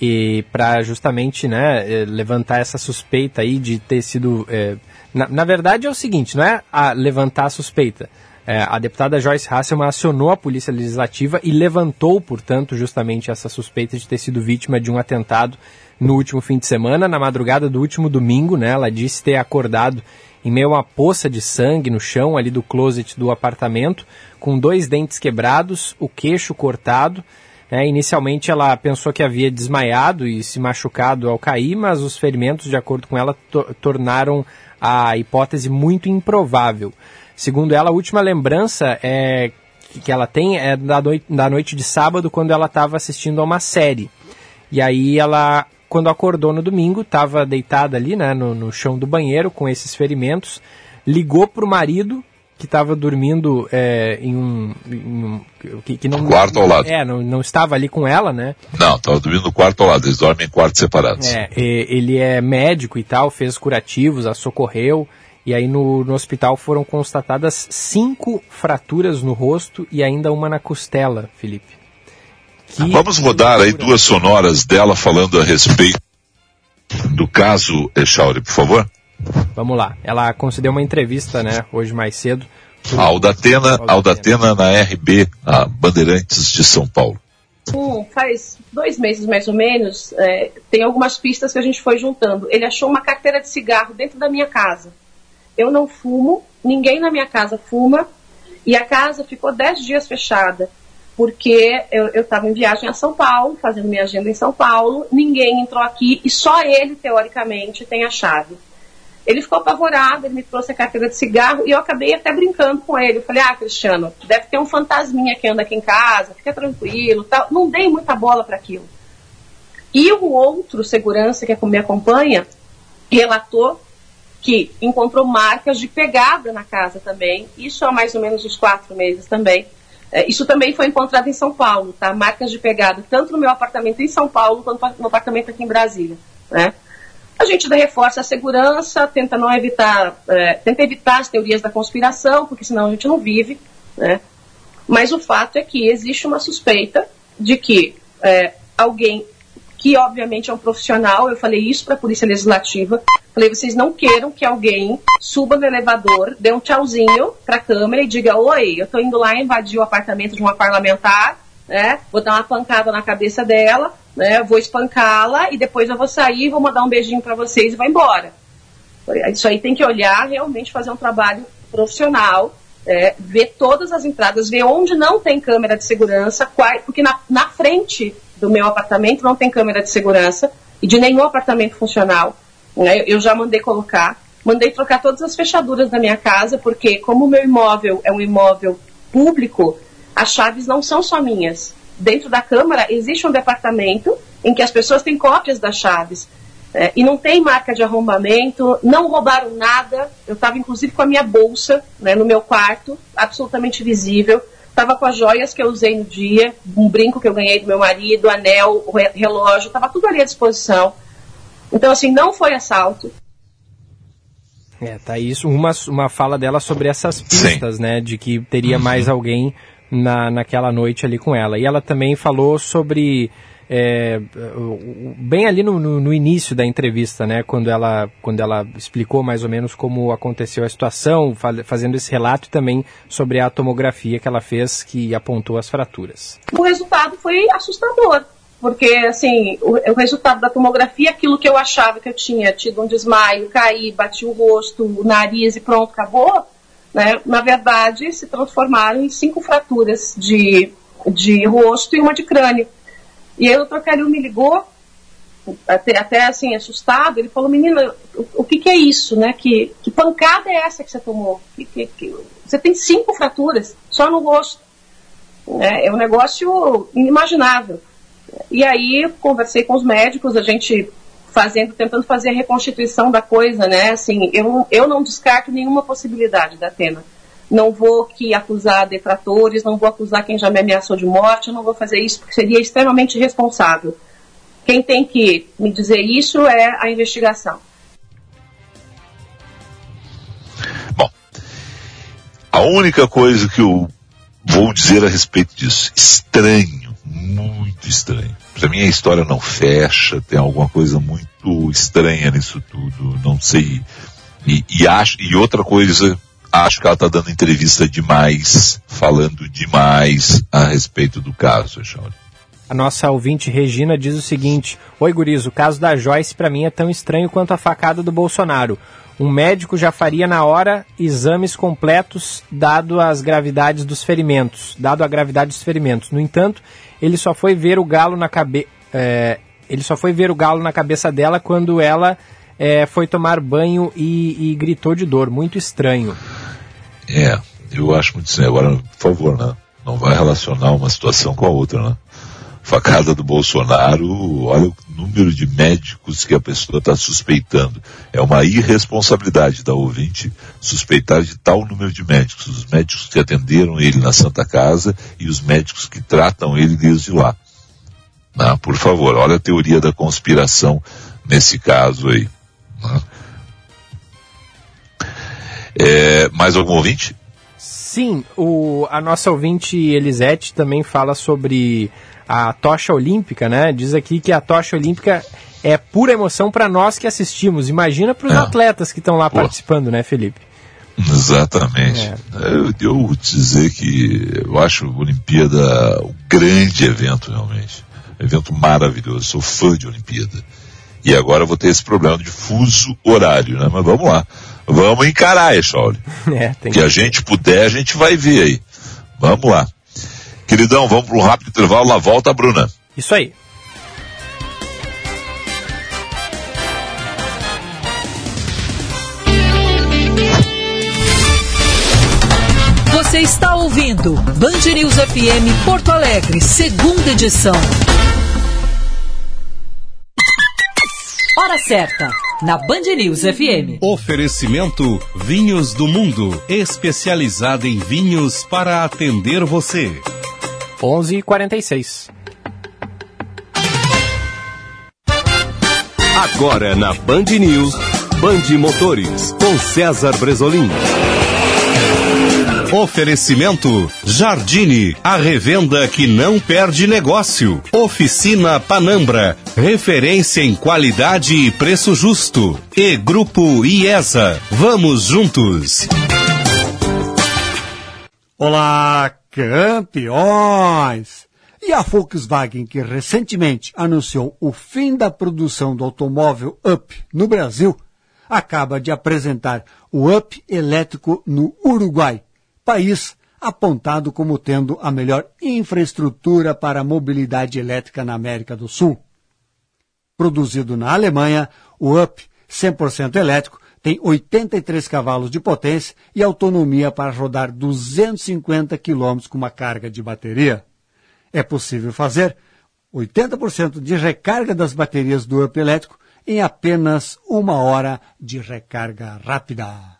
e para justamente né, eh, levantar essa suspeita aí de ter sido. eh, na, na verdade é o seguinte, não é a levantar a suspeita. É, a deputada Joyce Hasselman acionou a polícia legislativa e levantou, portanto, justamente essa suspeita de ter sido vítima de um atentado no último fim de semana, na madrugada do último domingo, né? Ela disse ter acordado em meio a uma poça de sangue no chão ali do closet do apartamento, com dois dentes quebrados, o queixo cortado. né? inicialmente ela pensou que havia desmaiado e se machucado ao cair, mas os ferimentos, de acordo com ela, to- tornaram a hipótese muito improvável. Segundo ela, a última lembrança é que- ela tem é da, noi- da noite de sábado, quando ela estava assistindo a uma série. E aí ela, quando acordou no domingo, estava deitada ali, né, no, no chão do banheiro com esses ferimentos, ligou para o marido que estava dormindo é, em um, em um- que, que não Quarto ao lado. É, não, não estava ali com ela, né? Não, estava dormindo no quarto ao lado, eles dormem em quartos separados. É, ele é médico e tal, fez curativos, a socorreu. E aí no, no hospital foram constatadas cinco fraturas no rosto e ainda uma na costela, Felipe. Que Vamos rodar aí duas sonoras dela falando a respeito do caso Echauri, por favor. Vamos lá. Ela concedeu uma entrevista, né, hoje mais cedo. A Aldatena, Aldatena na RB, a Bandeirantes de São Paulo. Um, faz dois meses mais ou menos, é, tem algumas pistas que a gente foi juntando. Ele achou uma carteira de cigarro dentro da minha casa. Eu não fumo, ninguém na minha casa fuma, e a casa ficou dez dias fechada, porque eu estava em viagem a São Paulo, fazendo minha agenda em São Paulo, ninguém entrou aqui e só ele, teoricamente, tem a chave. Ele ficou apavorado, ele me trouxe a carteira de cigarro e eu acabei até brincando com ele. Eu falei, ah, Cristiano, deve ter um fantasminha que anda aqui em casa, fica tranquilo, tal. Não dei muita bola para aquilo. E o outro segurança que me acompanha relatou que encontrou marcas de pegada na casa também, isso há mais ou menos uns quatro meses também. É, isso também foi encontrado em São Paulo, tá? Marcas de pegada, tanto no meu apartamento em São Paulo quanto no apartamento aqui em Brasília, né? A gente reforça a segurança, tenta não evitar, é, tenta evitar as teorias da conspiração, porque senão a gente não vive, né? Mas o fato é que existe uma suspeita de que é, alguém que obviamente é um profissional. Eu falei isso para a Polícia Legislativa. Falei, vocês não queiram que alguém suba no elevador, dê um tchauzinho para a câmera e diga: Oi, eu estou indo lá invadir o apartamento de uma parlamentar, né? Vou dar uma pancada na cabeça dela, né? Vou espancá-la e depois eu vou sair, vou mandar um beijinho para vocês e vou embora. Isso aí tem que olhar, realmente fazer um trabalho profissional, é, ver todas as entradas, ver onde não tem câmera de segurança, qual, porque na, na frente do meu apartamento não tem câmera de segurança e de nenhum apartamento funcional. Né? Eu já mandei colocar, mandei trocar todas as fechaduras da minha casa, porque como o meu imóvel é um imóvel público, as chaves não são só minhas. Dentro da Câmara existe um departamento em que as pessoas têm cópias das chaves. É, e não tem marca de arrombamento, não roubaram nada. Eu estava inclusive com a minha bolsa né, no meu quarto, absolutamente visível. Estava com as joias que eu usei no dia, um brinco que eu ganhei do meu marido, anel, o relógio, estava tudo ali à disposição. Então, assim, não foi assalto. É, tá isso. Uma, uma fala dela sobre essas pistas, Sim. né? De que teria uhum. mais alguém na, naquela noite ali com ela. E ela também falou sobre é, bem ali no, no, no, início da entrevista, né, quando ela, quando ela explicou mais ou menos como aconteceu a situação, fazendo esse relato também sobre a tomografia que ela fez que apontou as fraturas. O resultado foi assustador, porque assim, o, o resultado da tomografia, aquilo que eu achava que eu tinha tido um desmaio, caí, bati o rosto, o nariz e pronto, acabou, né, na verdade se transformaram em cinco fraturas de, de rosto e uma de crânio. E aí o Calil me ligou, até, até assim, assustado, ele falou, menina, o, o que, que, é isso, né? Que, que pancada é essa que você tomou? Que, que, que... Você tem cinco fraturas só no rosto. É, é um negócio inimaginável. E aí conversei com os médicos, a gente fazendo, tentando fazer a reconstituição da coisa, né? Assim, eu, eu não descarto nenhuma possibilidade da Atena não vou aqui acusar detratores, não vou acusar quem já me ameaçou de morte, não vou fazer isso porque seria extremamente irresponsável. Quem tem que me dizer isso é a investigação. Bom, a única coisa que eu vou dizer a respeito disso, estranho, muito estranho. Para mim a história não fecha, tem alguma coisa muito estranha nisso tudo, não sei. E, e acho, e outra coisa acho que ela está dando entrevista demais, falando demais a respeito do caso, Shawnee. A nossa ouvinte Regina diz o seguinte: Oi, Guriz, o caso da Joyce para mim é tão estranho quanto a facada do Bolsonaro. Um médico já faria na hora exames completos, dado as gravidades dos ferimentos, dado a gravidade dos ferimentos. No entanto, ele só foi ver o galo na cabeça. É, ele só foi ver o galo na cabeça dela quando ela é, foi tomar banho e, e gritou de dor. Muito estranho. É, eu acho muito estranho. Agora, por favor, né? Não vai relacionar uma situação com a outra, né? Facada do Bolsonaro, olha o número de médicos que a pessoa está suspeitando. É uma irresponsabilidade da ouvinte suspeitar de tal número de médicos. Os médicos que atenderam ele na Santa Casa e os médicos que tratam ele desde lá. Né? Por favor, olha a teoria da conspiração nesse caso aí. Né? É, mais algum ouvinte? Sim, o, a nossa ouvinte Elisete também fala sobre a tocha olímpica, né? Diz aqui que a tocha olímpica é pura emoção para nós que assistimos. Imagina para os é. atletas que estão lá Pô. participando, né, Felipe? Exatamente. É. Eu, eu vou dizer que eu acho a Olimpíada um grande evento, realmente. Evento maravilhoso. Sou fã de Olimpíada. E agora vou ter esse problema de fuso horário, né? Mas vamos lá. Vamos encarar, Echauri. É, tem que... que a gente puder, a gente vai ver aí. Vamos lá. Queridão, vamos para um rápido intervalo, lá volta a Bruna. Isso aí. Você está ouvindo Band News FM Porto Alegre, segunda edição. Hora certa, na Band News FM. Oferecimento Vinhos do Mundo, especializada em vinhos para atender você. 11:46. Agora na Band News, Band Motores, com César Bresolim. Oferecimento Jardine, a revenda que não perde negócio. Oficina Panambra, referência em qualidade e preço justo. E Grupo IESA, vamos juntos. Olá, campeões! E a Volkswagen, que recentemente anunciou o fim da produção do automóvel Up no Brasil, acaba de apresentar o Up elétrico no Uruguai, país apontado como tendo a melhor infraestrutura para a mobilidade elétrica na América do Sul. Produzido na Alemanha, o Up 100% elétrico tem 83 cavalos de potência e autonomia para rodar 250 km com uma carga de bateria. É possível fazer 80% de recarga das baterias do Up elétrico em apenas uma hora de recarga rápida.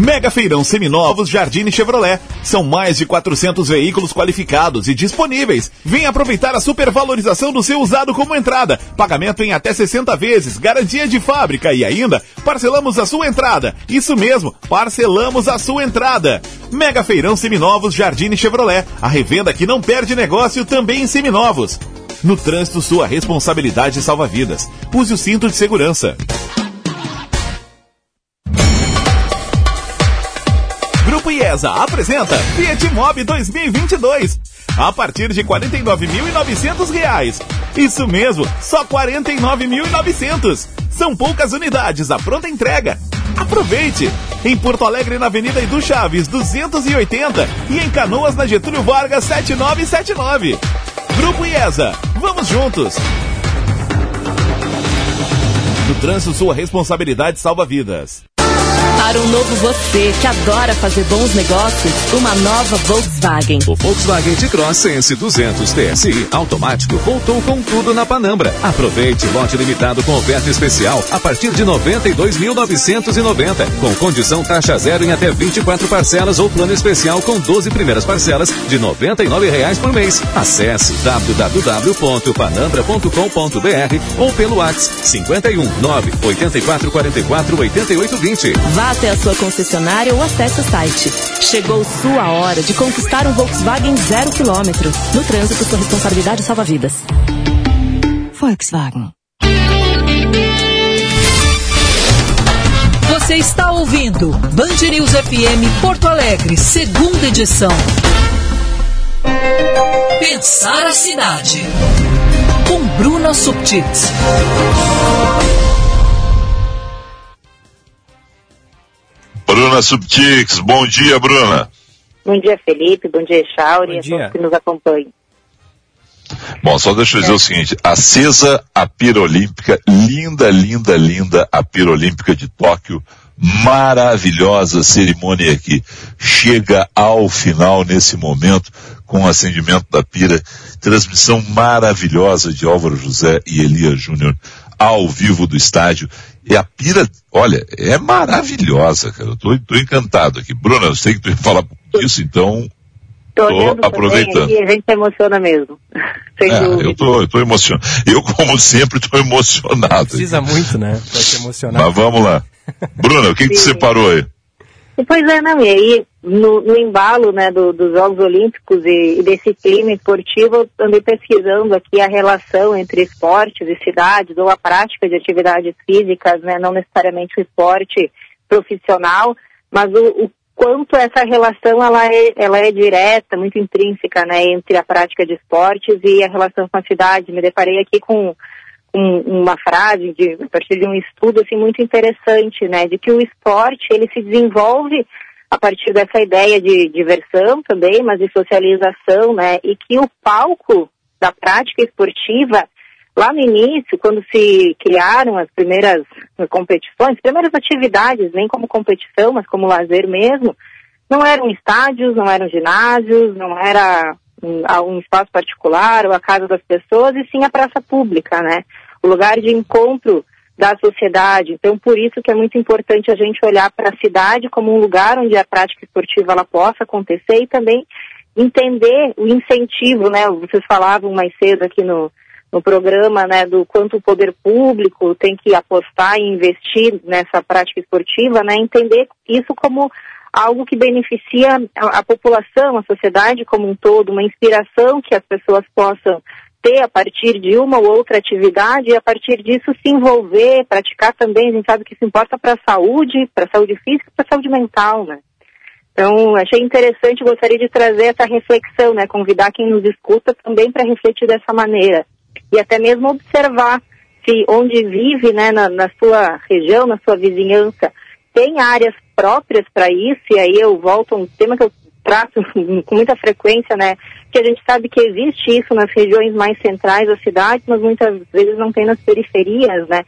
Mega Feirão Seminovos Jardine Chevrolet. São mais de 400 veículos qualificados e disponíveis. Vem aproveitar a supervalorização do seu usado como entrada. Pagamento em até 60 vezes, garantia de fábrica e ainda parcelamos a sua entrada. Isso mesmo, parcelamos a sua entrada. Mega Feirão Seminovos Jardine Chevrolet. A revenda que não perde negócio também em seminovos. No trânsito, sua responsabilidade salva vidas. Use o cinto de segurança. IESA apresenta Fiat Mobi 2022. A partir de R$ 49.900. Isso mesmo, só R$ 49.900. São poucas unidades, a pronta entrega. Aproveite! Em Porto Alegre, na Avenida Edu Chaves, 280. E em Canoas, na Getúlio Vargas, 7979. Grupo IESA, vamos juntos! No trânsito, sua responsabilidade salva vidas. Para um novo você que adora fazer bons negócios, uma nova Volkswagen. O Volkswagen T-Cross Sense 200 TSI automático voltou com tudo na Panambra. Aproveite lote limitado com oferta especial a partir de 92.990, com condição taxa zero em até 24 parcelas ou plano especial com 12 primeiras parcelas de R$ 99 por mês. Acesse www.panambra.com.br ou pelo WhatsApp 51 9 84 44 88 20. Vá até a sua concessionária ou acesse o site. Chegou sua hora de conquistar um Volkswagen zero quilômetro. No trânsito, sua responsabilidade salva vidas. Volkswagen. Você está ouvindo Band News FM Porto Alegre, segunda edição. Pensar a cidade. Com Bruna Subtits. Bruna Subtix, bom dia, Bruna. Bom dia, Felipe. Bom dia, Chauri. Bom dia. A todos que nos acompanham. Bom, só deixa eu dizer é. o seguinte, acesa a pira olímpica, linda, linda, linda a pira olímpica de Tóquio, maravilhosa cerimônia aqui. Chega ao final nesse momento com o acendimento da pira, transmissão maravilhosa de Álvaro José e Elia Júnior ao vivo do estádio. E a pira, olha, é maravilhosa, cara. Eu tô, tô encantado aqui. Bruna, eu sei que tu ia falar disso, então Tô, tô aproveitando. E a gente se emociona mesmo. Sem é, dúvida. Eu tô, eu tô emocionado. Eu, como sempre, tô emocionado. Precisa muito, né? Pra se emocionar. Mas vamos lá. Bruna, o que, que tu separou aí? Pois é, não, e aí no, no embalo né, do, dos Jogos Olímpicos e, e, desse clima esportivo, eu andei pesquisando aqui a relação entre esportes e cidades, ou a prática de atividades físicas, né, não necessariamente o esporte profissional, mas o, o quanto essa relação ela é, ela é direta, muito intrínseca né, entre a prática de esportes e a relação com a cidade. Me deparei aqui com um, uma frase de, a partir de um estudo assim, muito interessante, né, de que o esporte ele se desenvolve a partir dessa ideia de diversão também, mas de socialização, né? E que o palco da prática esportiva, lá no início, quando se criaram as primeiras competições, primeiras atividades, nem como competição, mas como lazer mesmo, não eram estádios, não eram ginásios, não era um, um espaço particular ou a casa das pessoas, e sim a praça pública, né? O lugar de encontro da sociedade. Então, por isso que é muito importante a gente olhar para a cidade como um lugar onde a prática esportiva ela possa acontecer e também entender o incentivo, né? Vocês falavam mais cedo aqui no, no programa, né, do quanto o poder público tem que apostar e investir nessa prática esportiva, né, entender isso como algo que beneficia a, a população, a sociedade como um todo, uma inspiração que as pessoas possam ter a partir de uma ou outra atividade e a partir disso se envolver, praticar também, a gente sabe que isso importa para a saúde, para a saúde física para a saúde mental, né? Então, achei interessante, gostaria de trazer essa reflexão, né? Convidar quem nos escuta também para refletir dessa maneira. E até mesmo observar se onde vive, né, na, na sua região, na sua vizinhança, tem áreas próprias para isso, e aí eu volto a um tema que eu trato com muita frequência, né, que a gente sabe que existe isso nas regiões mais centrais da cidade, mas muitas vezes não tem nas periferias, né,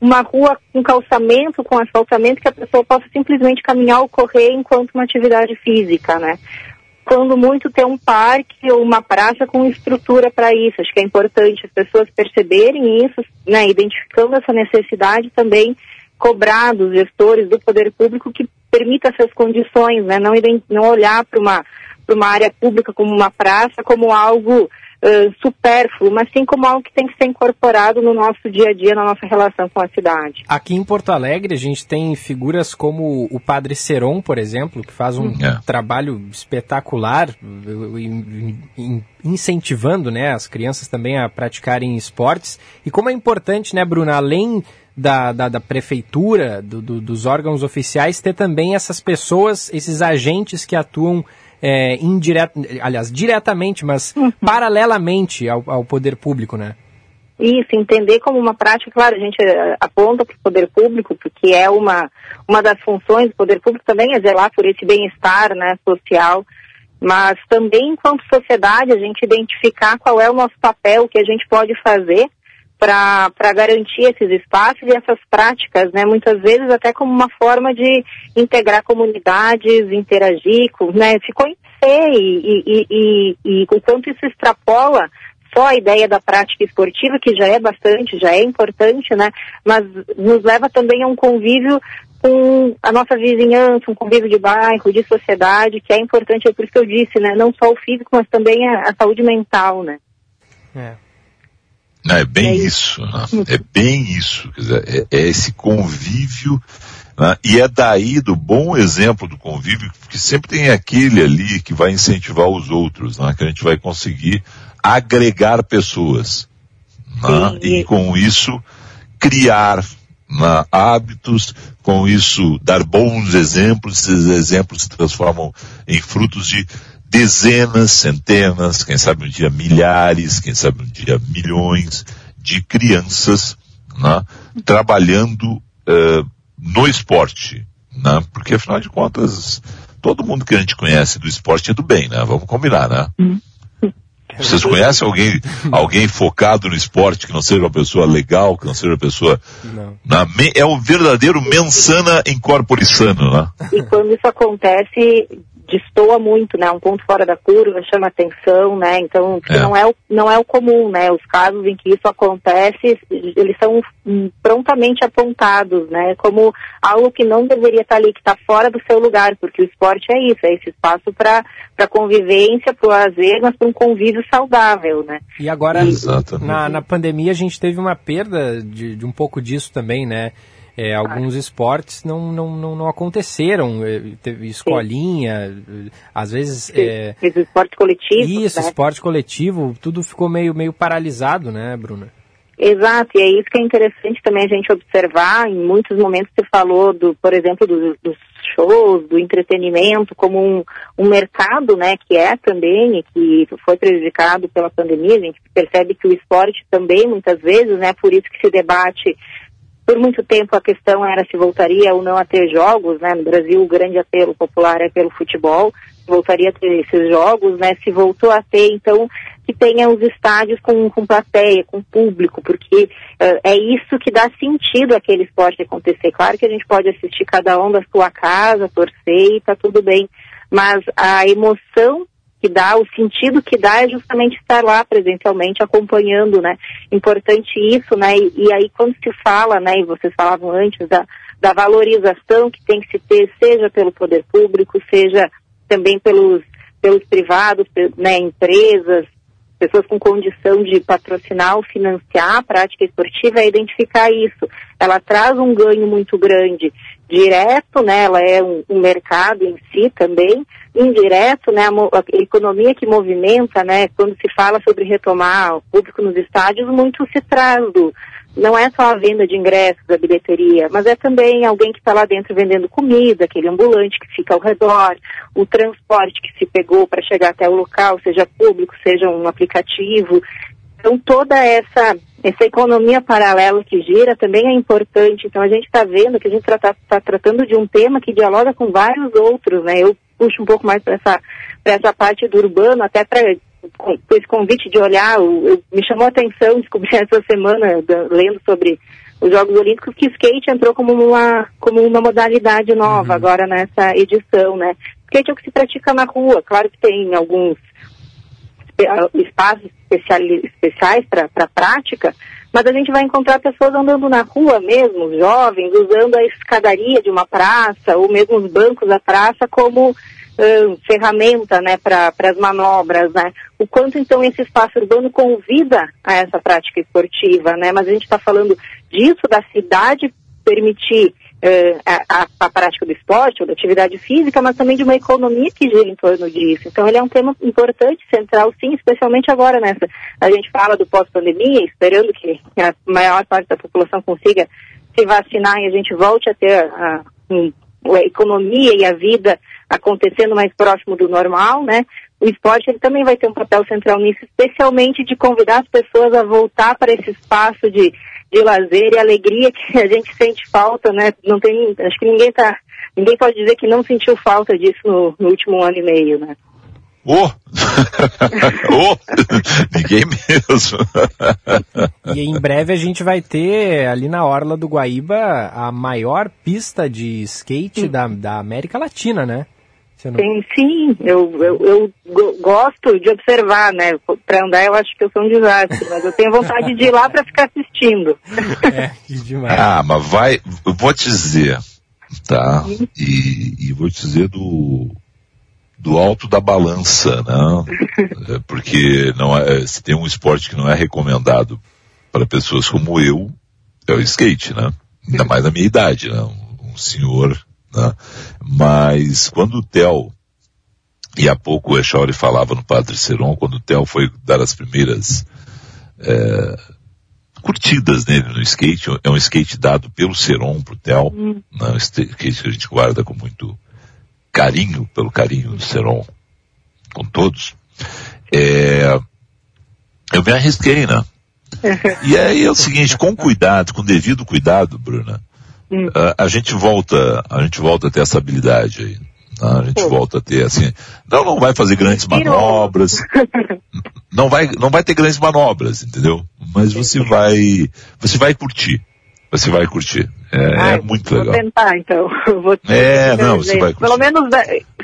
uma rua com calçamento, com asfaltamento, que a pessoa possa simplesmente caminhar ou correr enquanto uma atividade física, né. Quando muito ter um parque ou uma praça com estrutura para isso. Acho que é importante as pessoas perceberem isso, né, identificando essa necessidade também cobrar dos gestores do poder público que permita essas condições, né? não, não olhar para uma, uma área pública como uma praça, como algo uh, supérfluo, mas sim como algo que tem que ser incorporado no nosso dia a dia, na nossa relação com a cidade. Aqui em Porto Alegre a gente tem figuras como o Padre Seron, por exemplo, que faz um é. trabalho espetacular, incentivando né, as crianças também a praticarem esportes. E como é importante, né, Bruna, além da, da, da prefeitura, do, do, dos órgãos oficiais, ter também essas pessoas, esses agentes que atuam é, indiret, aliás, diretamente, mas uhum. paralelamente ao, ao poder público, né? Isso, entender como uma prática, claro, a gente eh, aponta para o poder público, porque é uma, uma das funções do poder público também é zelar por esse bem-estar né, social, mas também enquanto sociedade a gente identificar qual é o nosso papel, o que a gente pode fazer para garantir esses espaços e essas práticas, né, muitas vezes até como uma forma de integrar comunidades, interagir, com, né, se conhecer e, e, e, e o quanto isso extrapola só a ideia da prática esportiva, que já é bastante, já é importante, né, mas nos leva também a um convívio com a nossa vizinhança, um convívio de bairro, de sociedade, que é importante, é por isso que eu disse, né, não só o físico, mas também a, a saúde mental, né. É. É bem é isso, né? é bem isso, quer dizer, é, é esse convívio, né? e é daí do bom exemplo do convívio, que sempre tem aquele ali que vai incentivar os outros, né? que a gente vai conseguir agregar pessoas, né? e com isso criar né, hábitos, com isso dar bons exemplos, esses exemplos se transformam em frutos de dezenas, centenas, quem sabe um dia milhares, quem sabe um dia milhões de crianças né, trabalhando uh, no esporte. Né, porque afinal de contas, todo mundo que a gente conhece do esporte é do bem, né? Vamos combinar, né? Uhum. Vocês conhecem alguém, alguém focado no esporte que não seja uma pessoa legal, que não seja uma pessoa. Na, é o verdadeiro mensana in corpore sano, né? E quando isso acontece, destoa muito, né? Um ponto fora da curva, chama atenção, né? Então, é. não, é o, não é o comum, né? Os casos em que isso acontece, eles são prontamente apontados, né? Como algo que não deveria estar ali, que está fora do seu lugar, porque o esporte é isso, é esse espaço para convivência, para o lazer, mas para um convívio saudável, né? E agora, na, na pandemia, a gente teve uma perda de, de um pouco disso também, né? É, alguns esportes não, não, não, não aconteceram. É, teve escolinha, Sim. às vezes. É... esporte coletivo. Isso, né? esporte coletivo, tudo ficou meio, meio paralisado, né, Bruna? Exato, e é isso que é interessante também a gente observar. Em muitos momentos você falou, do, por exemplo, dos, dos shows, do entretenimento, como um, um mercado, né, que é também e que foi prejudicado pela pandemia. A gente percebe que o esporte também, muitas vezes, né, por isso que se debate por muito tempo a questão era se voltaria ou não a ter jogos, né? No Brasil o grande apelo popular é pelo futebol, voltaria a ter esses jogos, né? Se voltou a ter, então, que tenha os estádios com, com plateia, com público, porque uh, é isso que dá sentido àquele esporte acontecer. Claro que a gente pode assistir cada um da sua casa, torcer e tá tudo bem, mas a emoção que dá, o sentido que dá é justamente estar lá presencialmente acompanhando, né? Importante isso, né? E, e, aí quando se fala, né, e vocês falavam antes da, da valorização que tem que se ter, seja pelo poder público, seja também pelos, pelos privados, né, empresas, pessoas com condição de patrocinar ou financiar a prática esportiva é identificar isso. Ela traz um ganho muito grande direto, né? Ela é um, um mercado em si também, indireto, né? A, a economia que movimenta, né? Quando se fala sobre retomar o público nos estádios, muito se traz do não é só a venda de ingressos, a bilheteria, mas é também alguém que está lá dentro vendendo comida, aquele ambulante que fica ao redor, o transporte que se pegou para chegar até o local, seja público, seja um aplicativo. Então toda essa essa economia paralela que gira também é importante. Então a gente está vendo que a gente está tratando de um tema que dialoga com vários outros, né? Eu puxo um pouco mais para essa para essa parte do urbano, até para esse convite de olhar, eu- me chamou a atenção, descobri essa semana, lendo sobre os Jogos Olímpicos, que skate entrou como uma, como uma modalidade nova agora nessa edição, né? Skate é o que se pratica na rua, claro que tem alguns espaços especiali- especiais para prática, mas a gente vai encontrar pessoas andando na rua mesmo, jovens, usando a escadaria de uma praça, ou mesmo os bancos da praça como ãh, ferramenta né, para as manobras. Né? O quanto então esse espaço urbano convida a essa prática esportiva, né? mas a gente está falando disso, da cidade permitir eh, a, a- a prática do esporte ou da atividade física, mas também de uma economia que gira em torno disso. Então ele é um tema importante, central, sim, especialmente agora nessa. A gente fala do pós-pandemia, esperando que a maior parte da população consiga se vacinar e a gente volte a ter a, um- a economia e a vida acontecendo mais próximo do normal, né? O esporte ele também vai ter um papel central nisso, especialmente de convidar as pessoas a voltar para esse espaço de, de lazer e alegria que a gente sente falta, né? Não tem, acho que ninguém tá, ninguém pode dizer que não sentiu falta disso no, no último ano e meio, né? Ô! Ô! Ninguém mesmo. E em breve a gente vai ter ali na Orla do Guaíba a maior pista de skate da, da América Latina, né? Não- Tem, sim, eu, eu, eu go- gosto de observar, né? Para andar eu acho que eu sou um desastre, mas eu tenho vontade de ir lá para ficar assistindo. É, que demais. Ah, mas vai, eu vou te dizer, tá? E, e vou te dizer do, do alto da balança, né? É, Porque não é, se tem um esporte que não é recomendado para pessoas como eu, é o skate, né? Ainda mais na minha idade, né? Um senhor, né? Mas quando o Theo, e há pouco o Echauri falava no Padre Seron, quando o Theo foi dar as primeiras é, curtidas nele no skate, é um skate dado pelo Seron pro Theo, Hum. né? um skate que a gente guarda com muito carinho, pelo carinho do Seron, com todos. É, eu me arrisquei, né? E aí é o seguinte, com cuidado, com devido cuidado, Bruna, Hum. a, a gente volta, a gente volta a ter essa habilidade aí. né? A gente volta a ter assim, não, não vai fazer grandes manobras, não vai, não vai ter grandes manobras, entendeu? Mas você vai, você vai curtir, você vai curtir, é, é Ai, muito vou legal. tentar, então. Vou É, vou não, você vai Pelo menos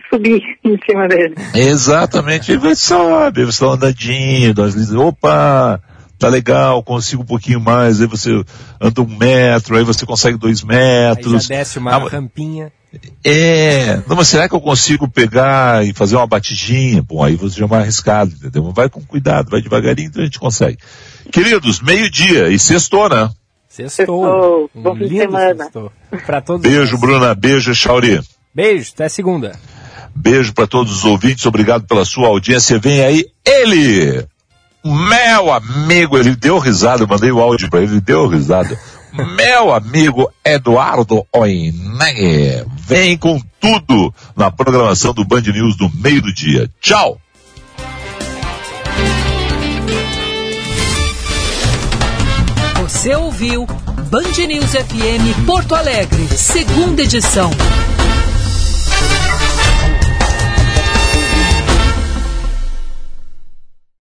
subir em cima dele. Exatamente, e vai sobe, você dá uma andadinha, dá umas lisas, opa, tá legal, consigo um pouquinho mais, aí você anda um metro, aí você consegue dois Aí metros. já desce uma Ah, rampinha. É, não, mas será que eu consigo pegar e fazer uma batidinha? Bom, aí você já é mais arriscado, entendeu? Mas vai com cuidado, vai devagarinho, então a gente consegue. Queridos, meio-dia e sextou, né? Sextou. Um Bom fim de semana. sextou. Pra todos Beijo, nós. Bruna, beijo, Chauri. Beijo, até segunda. Beijo para todos os ouvintes, obrigado pela sua audiência. Vem aí ele, meu amigo, ele deu risada, eu mandei o áudio para ele, ele deu risada. Meu amigo Eduardo Oineg, vem com tudo na programação do Band News do meio do dia. Tchau! Você ouviu Band News FM Porto Alegre, segunda edição.